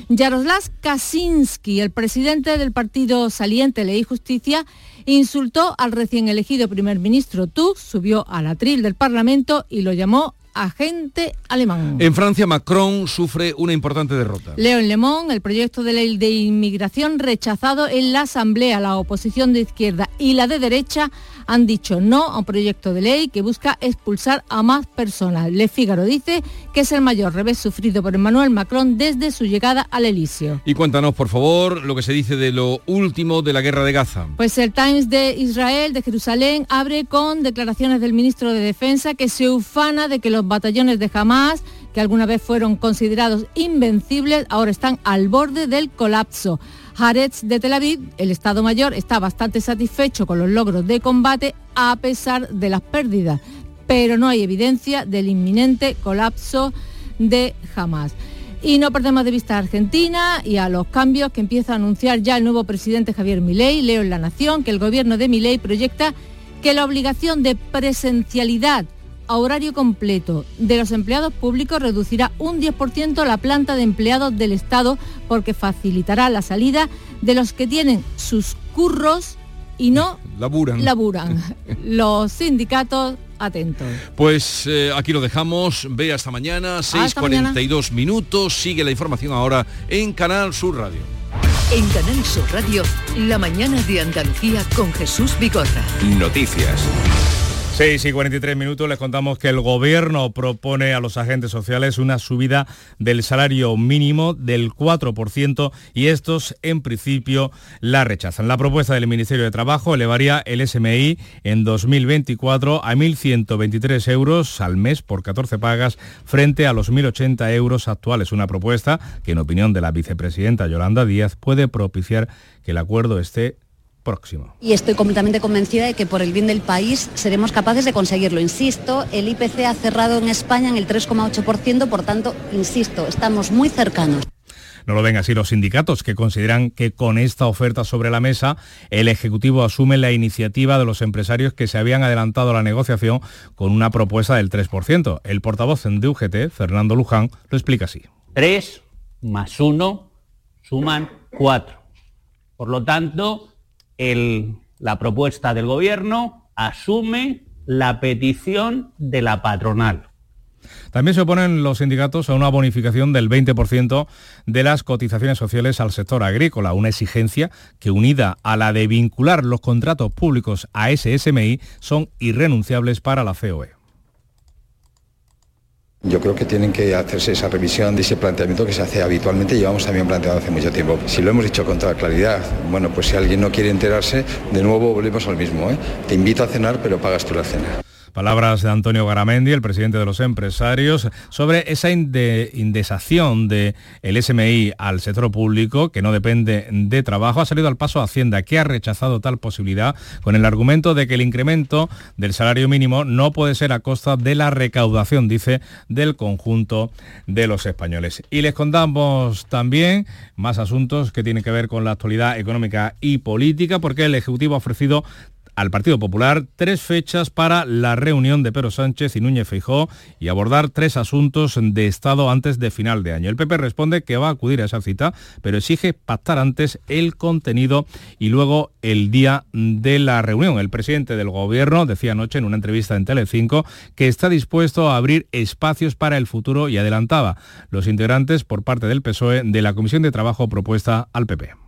Yaroslav Kaczynski, el presidente del partido saliente Ley y Justicia, insultó al recién elegido primer ministro Tusk, subió al atril del Parlamento y lo llamó agente alemán. En Francia, Macron sufre una importante derrota. Leo en Le el proyecto de ley de inmigración rechazado en la Asamblea, la oposición de izquierda y la de derecha han dicho no a un proyecto de ley que busca expulsar a más personas. Le Figaro dice que es el mayor revés sufrido por Emmanuel Macron desde su llegada al Elíseo. Y cuéntanos, por favor, lo que se dice de lo último de la guerra de Gaza. Pues el Times de Israel, de Jerusalén, abre con declaraciones del ministro de Defensa que se ufana de que los batallones de Hamas que alguna vez fueron considerados invencibles, ahora están al borde del colapso. Haaretz de Tel Aviv, el Estado Mayor, está bastante satisfecho con los logros de combate a pesar de las pérdidas, pero no hay evidencia del inminente colapso de Hamas. Y no perdemos de vista a Argentina y a los cambios que empieza a anunciar ya el nuevo presidente Javier Milei. Leo en La Nación que el gobierno de Milei proyecta que la obligación de presencialidad a horario completo de los empleados públicos reducirá un 10% la planta de empleados del Estado porque facilitará la salida de los que tienen sus curros y no laburan. laburan. los sindicatos atentos. Pues eh, aquí lo dejamos. Ve hasta mañana, 6.42 minutos. Sigue la información ahora en Canal Sur Radio. En Canal Sur Radio, la mañana de Andalucía con Jesús Bigorra. Noticias. 6 y 43 minutos les contamos que el gobierno propone a los agentes sociales una subida del salario mínimo del 4% y estos en principio la rechazan. La propuesta del Ministerio de Trabajo elevaría el SMI en 2024 a 1.123 euros al mes por 14 pagas frente a los 1.080 euros actuales. Una propuesta que en opinión de la vicepresidenta Yolanda Díaz puede propiciar que el acuerdo esté próximo. Y estoy completamente convencida de que por el bien del país seremos capaces de conseguirlo. Insisto, el IPC ha cerrado en España en el 3,8%, por tanto, insisto, estamos muy cercanos. No lo ven así los sindicatos, que consideran que con esta oferta sobre la mesa, el Ejecutivo asume la iniciativa de los empresarios que se habían adelantado a la negociación con una propuesta del 3%. El portavoz de UGT, Fernando Luján, lo explica así. 3 más 1 suman 4. Por lo tanto, la propuesta del Gobierno asume la petición de la patronal. También se oponen los sindicatos a una bonificación del 20% de las cotizaciones sociales al sector agrícola, una exigencia que unida a la de vincular los contratos públicos a ese SMI son irrenunciables para la. COE. Yo creo que tienen que hacerse esa revisión de ese planteamiento que se hace habitualmente, llevamos también planteado hace mucho tiempo. Si lo hemos dicho con toda claridad, bueno, pues si alguien no quiere enterarse, de nuevo volvemos al mismo. ¿eh? Te invito a cenar, pero pagas tú la cena. Palabras de Antonio Garamendi, el presidente de los empresarios, sobre esa inde- indexación del SMI al sector público, que no depende de trabajo. Ha salido al paso Hacienda, que ha rechazado tal posibilidad con el argumento de que el incremento del salario mínimo no puede ser a costa de la recaudación, dice, del conjunto de los españoles. Y les contamos también más asuntos que tienen que ver con la actualidad económica y política, porque el Ejecutivo ha ofrecido al Partido Popular tres fechas para la reunión de Pedro Sánchez y Núñez Feijó y abordar tres asuntos de Estado antes de final de año. El PP responde que va a acudir a esa cita, pero exige pactar antes el contenido y luego el día de la reunión. El presidente del Gobierno decía anoche en una entrevista en Telecinco que está dispuesto a abrir espacios para el futuro y adelantaba los integrantes por parte del PSOE de la Comisión de Trabajo propuesta al PP.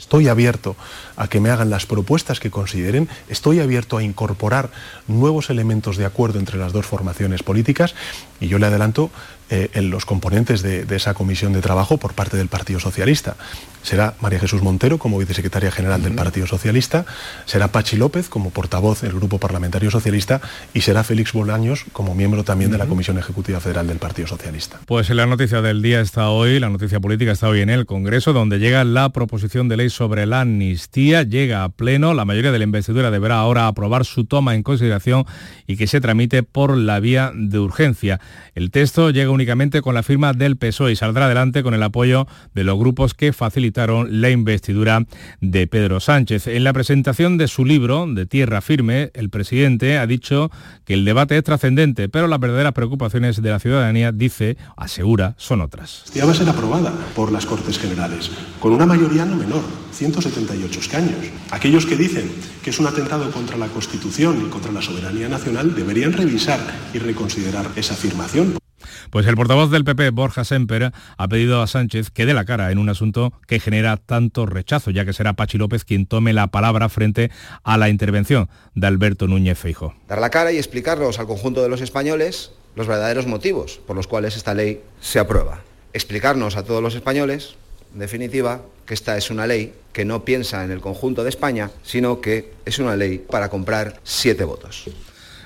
Estoy abierto a que me hagan las propuestas que consideren, estoy abierto a incorporar nuevos elementos de acuerdo entre las dos formaciones políticas. Y yo le adelanto eh, en los componentes de, de esa comisión de trabajo por parte del Partido Socialista. Será María Jesús Montero como vicesecretaria general del Partido Socialista, será Pachi López como portavoz del Grupo Parlamentario Socialista y será Félix Bolaños como miembro también de la Comisión Ejecutiva Federal del Partido Socialista. Pues la noticia del día está hoy, la noticia política está hoy en el Congreso, donde llega la proposición de ley sobre la amnistía, llega a pleno, la mayoría de la investidura deberá ahora aprobar su toma en consideración y que se tramite por la vía de urgencia. El texto llega únicamente con la firma del PSOE y saldrá adelante con el apoyo de los grupos que facilitaron la investidura de Pedro Sánchez. En la presentación de su libro, de Tierra Firme, el presidente ha dicho que el debate es trascendente, pero las verdaderas preocupaciones de la ciudadanía, dice, asegura, son otras. Ya va a ser aprobada por las Cortes Generales, con una mayoría no menor, 178 escaños. Aquellos que dicen que es un atentado contra la Constitución y contra la soberanía nacional deberían revisar y reconsiderar esa afirmación. Pues el portavoz del PP, Borja Semper, ha pedido a Sánchez que dé la cara en un asunto que genera tanto rechazo, ya que será Pachi López quien tome la palabra frente a la intervención de Alberto Núñez Feijo. dar la cara y explicarnos al conjunto de los españoles los verdaderos motivos por los cuales esta ley se aprueba. Explicarnos a todos los españoles, en definitiva, que esta es una ley que no piensa en el conjunto de España, sino que es una ley para comprar siete votos.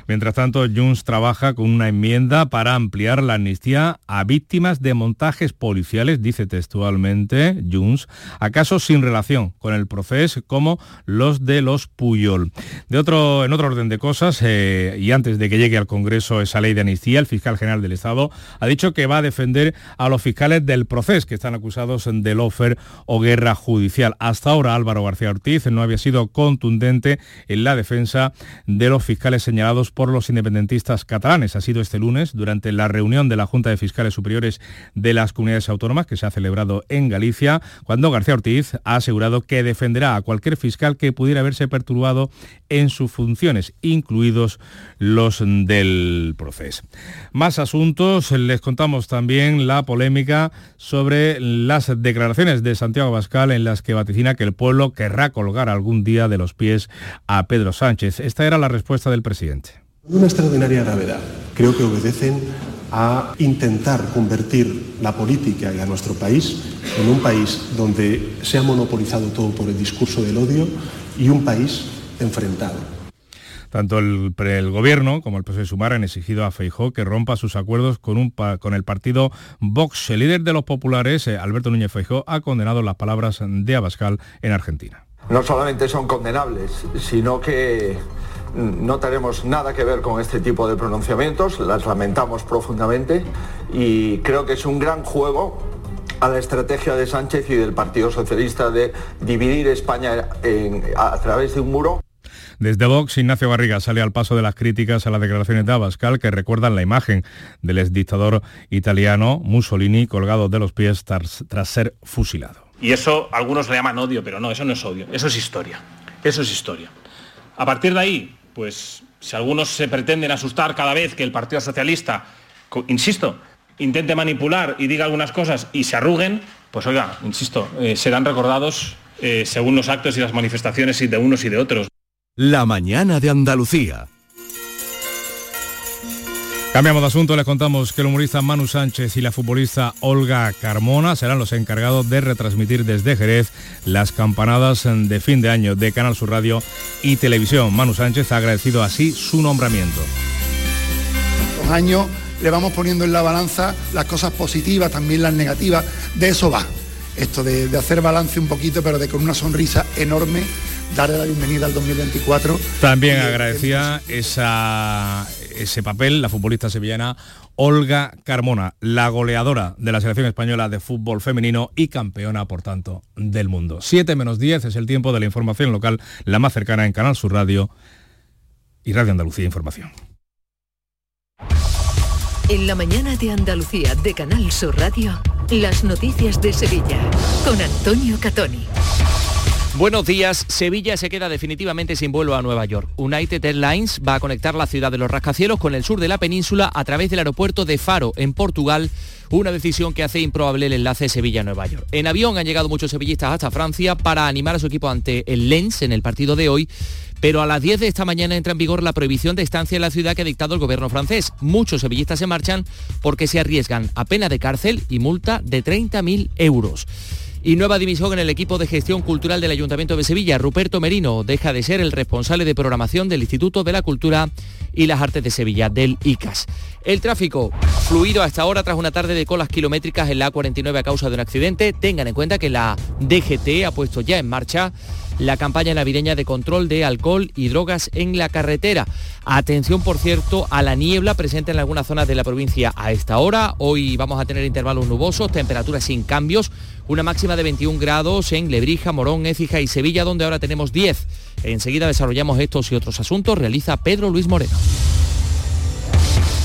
Mientras tanto, Junts trabaja con una enmienda para ampliar la amnistía a víctimas de montajes policiales, dice textualmente Junts, a casos sin relación con el proceso como los de los Puyol. De otro, en otro orden de cosas, eh, y antes de que llegue al Congreso esa ley de amnistía, el fiscal general del Estado ha dicho que va a defender a los fiscales del proceso que están acusados de lofer o guerra judicial. Hasta ahora Álvaro García Ortiz no había sido contundente en la defensa de los fiscales señalados por los independentistas catalanes. Ha sido este lunes durante la reunión de la Junta de Fiscales Superiores de las Comunidades Autónomas que se ha celebrado en Galicia, cuando García Ortiz ha asegurado que defenderá a cualquier fiscal que pudiera haberse perturbado en sus funciones, incluidos los del proceso. Más asuntos, les contamos también la polémica sobre las declaraciones de Santiago Bascal en las que vaticina que el pueblo querrá colgar algún día de los pies a Pedro Sánchez. Esta era la respuesta del presidente. Una extraordinaria gravedad. Creo que obedecen a intentar convertir la política y a nuestro país en un país donde se ha monopolizado todo por el discurso del odio y un país enfrentado. Tanto el, el, gobierno como el PSOE Sumar han exigido a Feijó que rompa sus acuerdos con, un, con el partido Vox. El líder de los populares, eh, Alberto Núñez Feijó, ha condenado las palabras de Abascal en Argentina. No solamente son condenables, sino que no tenemos nada que ver con este tipo de pronunciamientos, las lamentamos profundamente y creo que es un gran juego a la estrategia de Sánchez y del Partido Socialista de dividir España en, a través de un muro. Desde Vox, Ignacio Garriga sale al paso de las críticas a las declaraciones de Abascal que recuerdan la imagen del exdictador italiano Mussolini colgado de los pies tras, tras ser fusilado. Y eso algunos le llaman odio, pero no, eso no es odio, eso es historia. Eso es historia. A partir de ahí, pues si algunos se pretenden asustar cada vez que el Partido Socialista, insisto, intente manipular y diga algunas cosas y se arruguen, pues oiga, insisto, eh, serán recordados eh, según los actos y las manifestaciones de unos y de otros. La mañana de Andalucía. Cambiamos de asunto, les contamos que el humorista Manu Sánchez y la futbolista Olga Carmona serán los encargados de retransmitir desde Jerez las campanadas de fin de año de Canal Sur Radio y Televisión. Manu Sánchez ha agradecido así su nombramiento. Los años le vamos poniendo en la balanza las cosas positivas, también las negativas, de eso va. Esto de, de hacer balance un poquito, pero de con una sonrisa enorme darle la bienvenida al 2024. También agradecía esa, ese papel la futbolista sevillana Olga Carmona, la goleadora de la selección española de fútbol femenino y campeona, por tanto, del mundo. 7 menos 10 es el tiempo de la información local, la más cercana en Canal Sur Radio y Radio Andalucía Información. En la mañana de Andalucía de Canal Sur Radio, las noticias de Sevilla con Antonio Catoni. Buenos días. Sevilla se queda definitivamente sin vuelo a Nueva York. United Airlines va a conectar la ciudad de los rascacielos con el sur de la península a través del aeropuerto de Faro, en Portugal, una decisión que hace improbable el enlace Sevilla-Nueva York. En avión han llegado muchos sevillistas hasta Francia para animar a su equipo ante el Lens en el partido de hoy, pero a las 10 de esta mañana entra en vigor la prohibición de estancia en la ciudad que ha dictado el gobierno francés. Muchos sevillistas se marchan porque se arriesgan a pena de cárcel y multa de 30.000 euros. Y nueva dimisión en el equipo de gestión cultural del Ayuntamiento de Sevilla. Ruperto Merino deja de ser el responsable de programación del Instituto de la Cultura y las Artes de Sevilla, del ICAS. El tráfico fluido hasta ahora tras una tarde de colas kilométricas en la A49 a causa de un accidente. Tengan en cuenta que la DGT ha puesto ya en marcha la campaña navideña de control de alcohol y drogas en la carretera. Atención, por cierto, a la niebla presente en algunas zonas de la provincia a esta hora. Hoy vamos a tener intervalos nubosos, temperaturas sin cambios, una máxima de 21 grados en Lebrija, Morón, Écija y Sevilla, donde ahora tenemos 10. Enseguida desarrollamos estos y otros asuntos. Realiza Pedro Luis Moreno.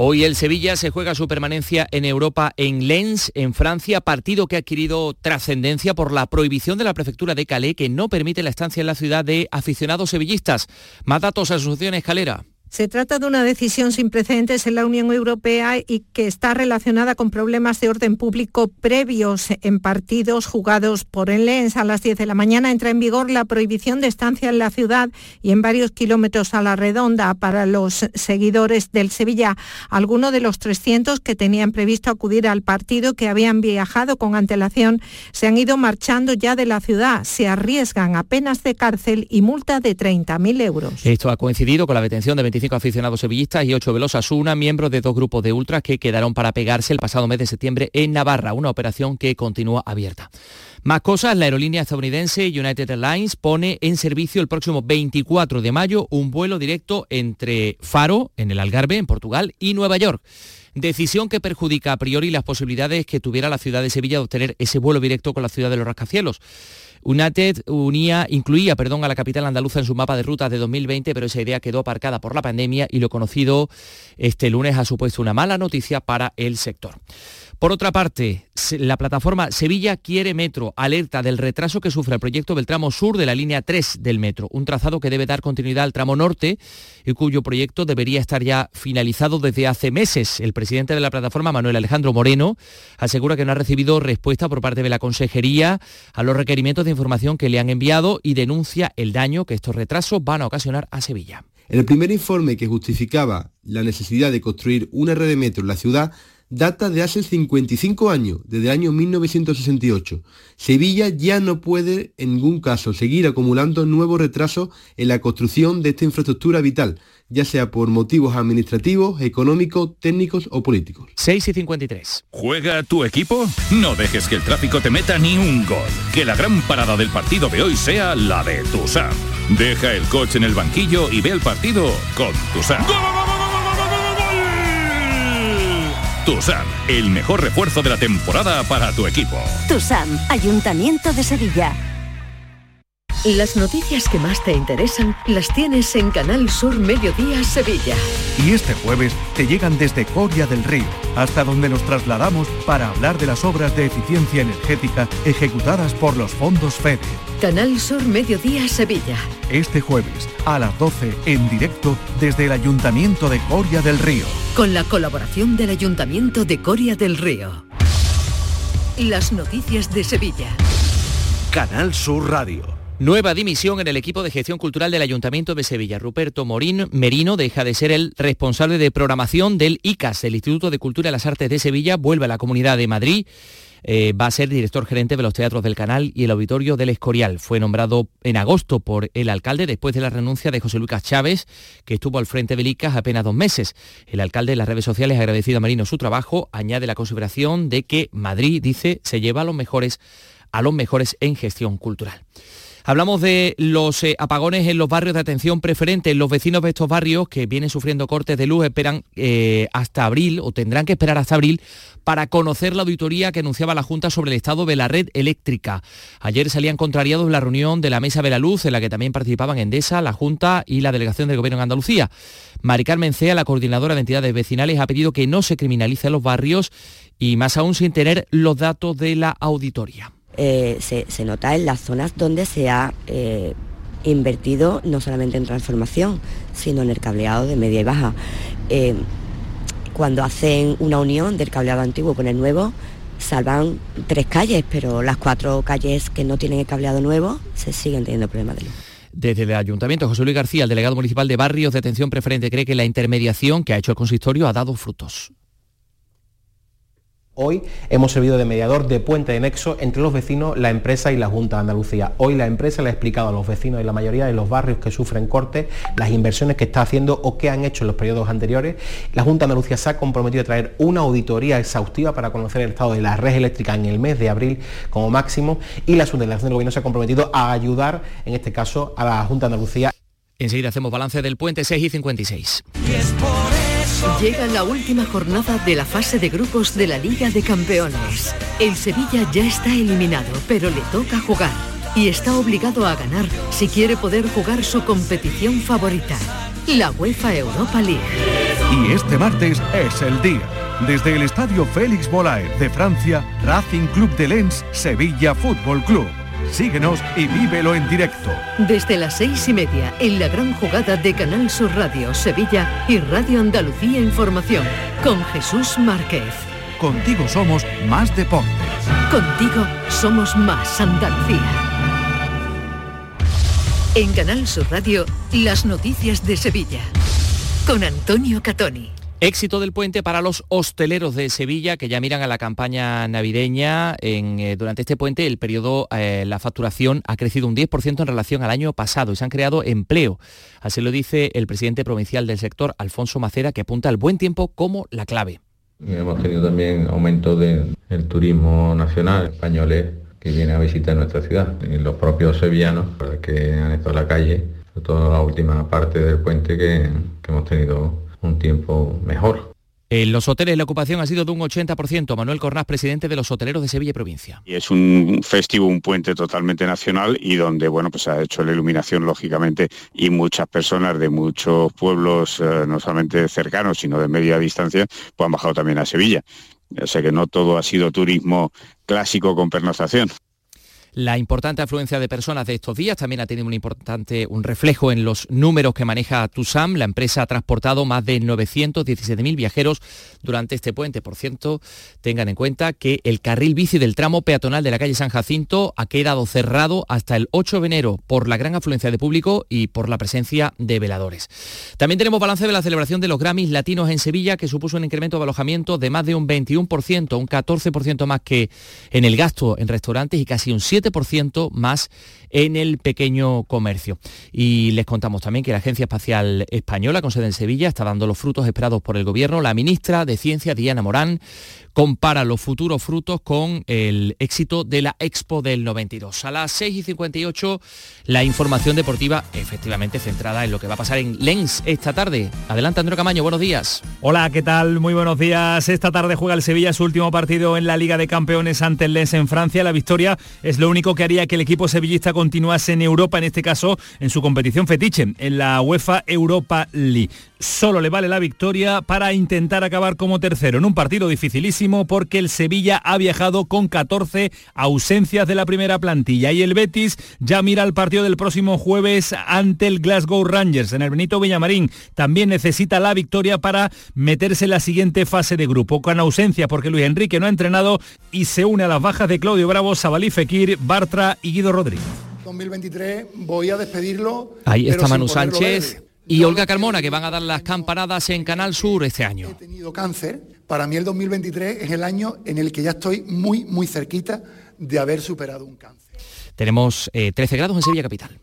Hoy el Sevilla se juega su permanencia en Europa en Lens, en Francia, partido que ha adquirido trascendencia por la prohibición de la prefectura de Calais que no permite la estancia en la ciudad de aficionados sevillistas. Más datos, Asociación Escalera. Se trata de una decisión sin precedentes en la Unión Europea y que está relacionada con problemas de orden público previos en partidos jugados por el Lens. A las 10 de la mañana entra en vigor la prohibición de estancia en la ciudad y en varios kilómetros a la redonda para los seguidores del Sevilla. Algunos de los 300 que tenían previsto acudir al partido, que habían viajado con antelación, se han ido marchando ya de la ciudad. Se arriesgan a penas de cárcel y multa de 30.000 euros. Esto ha coincidido con la detención de 25 aficionados sevillistas y 8 velosas una miembros de dos grupos de ultras que quedaron para pegarse el pasado mes de septiembre en Navarra, una operación que continúa abierta. Más cosas, la aerolínea estadounidense United Airlines pone en servicio el próximo 24 de mayo un vuelo directo entre Faro, en el Algarve, en Portugal, y Nueva York. Decisión que perjudica a priori las posibilidades que tuviera la ciudad de Sevilla de obtener ese vuelo directo con la ciudad de los rascacielos. UNATED unía, incluía perdón, a la capital andaluza en su mapa de rutas de 2020, pero esa idea quedó aparcada por la pandemia y lo conocido este lunes ha supuesto una mala noticia para el sector. Por otra parte, la plataforma Sevilla quiere metro alerta del retraso que sufre el proyecto del tramo sur de la línea 3 del metro, un trazado que debe dar continuidad al tramo norte y cuyo proyecto debería estar ya finalizado desde hace meses. El presidente de la plataforma, Manuel Alejandro Moreno, asegura que no ha recibido respuesta por parte de la Consejería a los requerimientos de información que le han enviado y denuncia el daño que estos retrasos van a ocasionar a Sevilla. El primer informe que justificaba la necesidad de construir una red de metro en la ciudad data de hace 55 años, desde el año 1968. Sevilla ya no puede en ningún caso seguir acumulando nuevos retrasos en la construcción de esta infraestructura vital, ya sea por motivos administrativos, económicos, técnicos o políticos. 6 y 53. ¿Juega tu equipo? No dejes que el tráfico te meta ni un gol. Que la gran parada del partido de hoy sea la de Tusam. Deja el coche en el banquillo y ve el partido con Tusam. Tusam, el mejor refuerzo de la temporada para tu equipo. Tusam, Ayuntamiento de Sevilla. Las noticias que más te interesan las tienes en Canal Sur Mediodía Sevilla. Y este jueves te llegan desde Coria del Río, hasta donde nos trasladamos para hablar de las obras de eficiencia energética ejecutadas por los fondos FEDE. Canal Sur Mediodía Sevilla. Este jueves a las 12 en directo desde el Ayuntamiento de Coria del Río. Con la colaboración del Ayuntamiento de Coria del Río. Las noticias de Sevilla. Canal Sur Radio. Nueva dimisión en el equipo de gestión cultural del Ayuntamiento de Sevilla. Ruperto Morín Merino deja de ser el responsable de programación del ICAS, el Instituto de Cultura y las Artes de Sevilla, vuelve a la Comunidad de Madrid. Eh, va a ser director gerente de los teatros del Canal y el Auditorio del Escorial. Fue nombrado en agosto por el alcalde después de la renuncia de José Lucas Chávez, que estuvo al frente del ICAS apenas dos meses. El alcalde en las redes sociales ha agradecido a Marino su trabajo, añade la consideración de que Madrid, dice, se lleva a los mejores, a los mejores en gestión cultural. Hablamos de los eh, apagones en los barrios de atención preferente. Los vecinos de estos barrios que vienen sufriendo cortes de luz esperan eh, hasta abril o tendrán que esperar hasta abril para conocer la auditoría que anunciaba la Junta sobre el estado de la red eléctrica. Ayer salían contrariados la reunión de la Mesa de la Luz, en la que también participaban Endesa, la Junta y la Delegación del Gobierno en Andalucía. Mari Carmen Cea, la coordinadora de entidades vecinales, ha pedido que no se criminalice los barrios y más aún sin tener los datos de la auditoría. Eh, se, nota en las zonas donde se ha eh, invertido no solamente en transformación, sino en el cableado de media y baja. Eh, cuando hacen una unión del cableado antiguo con el nuevo, salvan tres calles, pero las cuatro calles que no tienen el cableado nuevo se siguen teniendo problemas de luz. Desde el Ayuntamiento, José Luis García, el delegado municipal de Barrios de Atención Preferente, cree que la intermediación que ha hecho el consistorio ha dado frutos. Hoy hemos servido de mediador, de puente de nexo entre los vecinos, la empresa y la Junta de Andalucía. Hoy la empresa le ha explicado a los vecinos y la mayoría de los barrios que sufren cortes las inversiones que está haciendo o que han hecho en los periodos anteriores. La Junta de Andalucía se ha comprometido a traer una auditoría exhaustiva para conocer el estado de la red eléctrica en el mes de abril como máximo y la subdelegación del Gobierno se ha comprometido a ayudar, en este caso, a la Junta de Andalucía. Enseguida hacemos balance del puente 6 y 56. Llega la última jornada de la fase de grupos de la Liga de Campeones. El Sevilla ya está eliminado, pero le toca jugar y está obligado a ganar si quiere poder jugar su competición favorita, la UEFA Europa League. Y este martes es el día. Desde el Estadio Félix Bolaer de Francia, Racing Club de Lens, Sevilla Fútbol Club. Síguenos y vívelo en directo. Desde las seis y media, en la gran jugada de Canal Sur Radio Sevilla y Radio Andalucía Información, con Jesús Márquez. Contigo somos más deportes. Contigo somos más Andalucía. En Canal Sur Radio, las noticias de Sevilla. Con Antonio Catoni. Éxito del puente para los hosteleros de Sevilla que ya miran a la campaña navideña. Eh, durante este puente el periodo, eh, la facturación ha crecido un 10% en relación al año pasado y se han creado empleo. Así lo dice el presidente provincial del sector, Alfonso Macera, que apunta al buen tiempo como la clave. Hemos tenido también aumento del turismo nacional, españoles que vienen a visitar nuestra ciudad. Los propios sevillanos que han estado en la calle, sobre todo la última parte del puente que hemos tenido un tiempo mejor. En los hoteles la ocupación ha sido de un 80%. Manuel Cornás, presidente de los hoteleros de Sevilla y provincia. Y es un festivo, un puente totalmente nacional y donde, bueno, pues ha hecho la iluminación, lógicamente, y muchas personas de muchos pueblos, eh, no solamente cercanos, sino de media distancia, pues han bajado también a Sevilla. O sea que no todo ha sido turismo clásico con pernoctación. La importante afluencia de personas de estos días también ha tenido un importante un reflejo en los números que maneja TUSAM. La empresa ha transportado más de 917.000 viajeros durante este puente. Por cierto, tengan en cuenta que el carril bici del tramo peatonal de la calle San Jacinto ha quedado cerrado hasta el 8 de enero por la gran afluencia de público y por la presencia de veladores. También tenemos balance de la celebración de los Grammys latinos en Sevilla, que supuso un incremento de alojamiento de más de un 21%, un 14% más que en el gasto en restaurantes y casi un 7% ciento más en el pequeño comercio. Y les contamos también que la Agencia Espacial Española, con sede en Sevilla, está dando los frutos esperados por el Gobierno. La ministra de Ciencia, Diana Morán, compara los futuros frutos con el éxito de la Expo del 92. A las 6 y 58, la información deportiva efectivamente centrada en lo que va a pasar en Lens esta tarde. Adelante, Andrés Camaño, buenos días. Hola, ¿qué tal? Muy buenos días. Esta tarde juega el Sevilla su último partido en la Liga de Campeones ante el Lens en Francia. La victoria es lo único que haría que el equipo sevillista continuase en Europa, en este caso en su competición fetiche, en la UEFA Europa League. Solo le vale la victoria para intentar acabar como tercero en un partido dificilísimo porque el Sevilla ha viajado con 14 ausencias de la primera plantilla y el Betis ya mira el partido del próximo jueves ante el Glasgow Rangers en el Benito Villamarín. También necesita la victoria para meterse en la siguiente fase de grupo con ausencia porque Luis Enrique no ha entrenado y se une a las bajas de Claudio Bravo, Sabalí Fekir, Bartra y Guido Rodríguez. 2023 voy a despedirlo. Ahí está Manu Sánchez y Olga Carmona, que van a dar las campanadas en Canal Sur este año. He tenido cáncer. Para mí el 2023 es el año en el que ya estoy muy, muy cerquita de haber superado un cáncer. Tenemos 13 eh, grados en Sevilla Capital.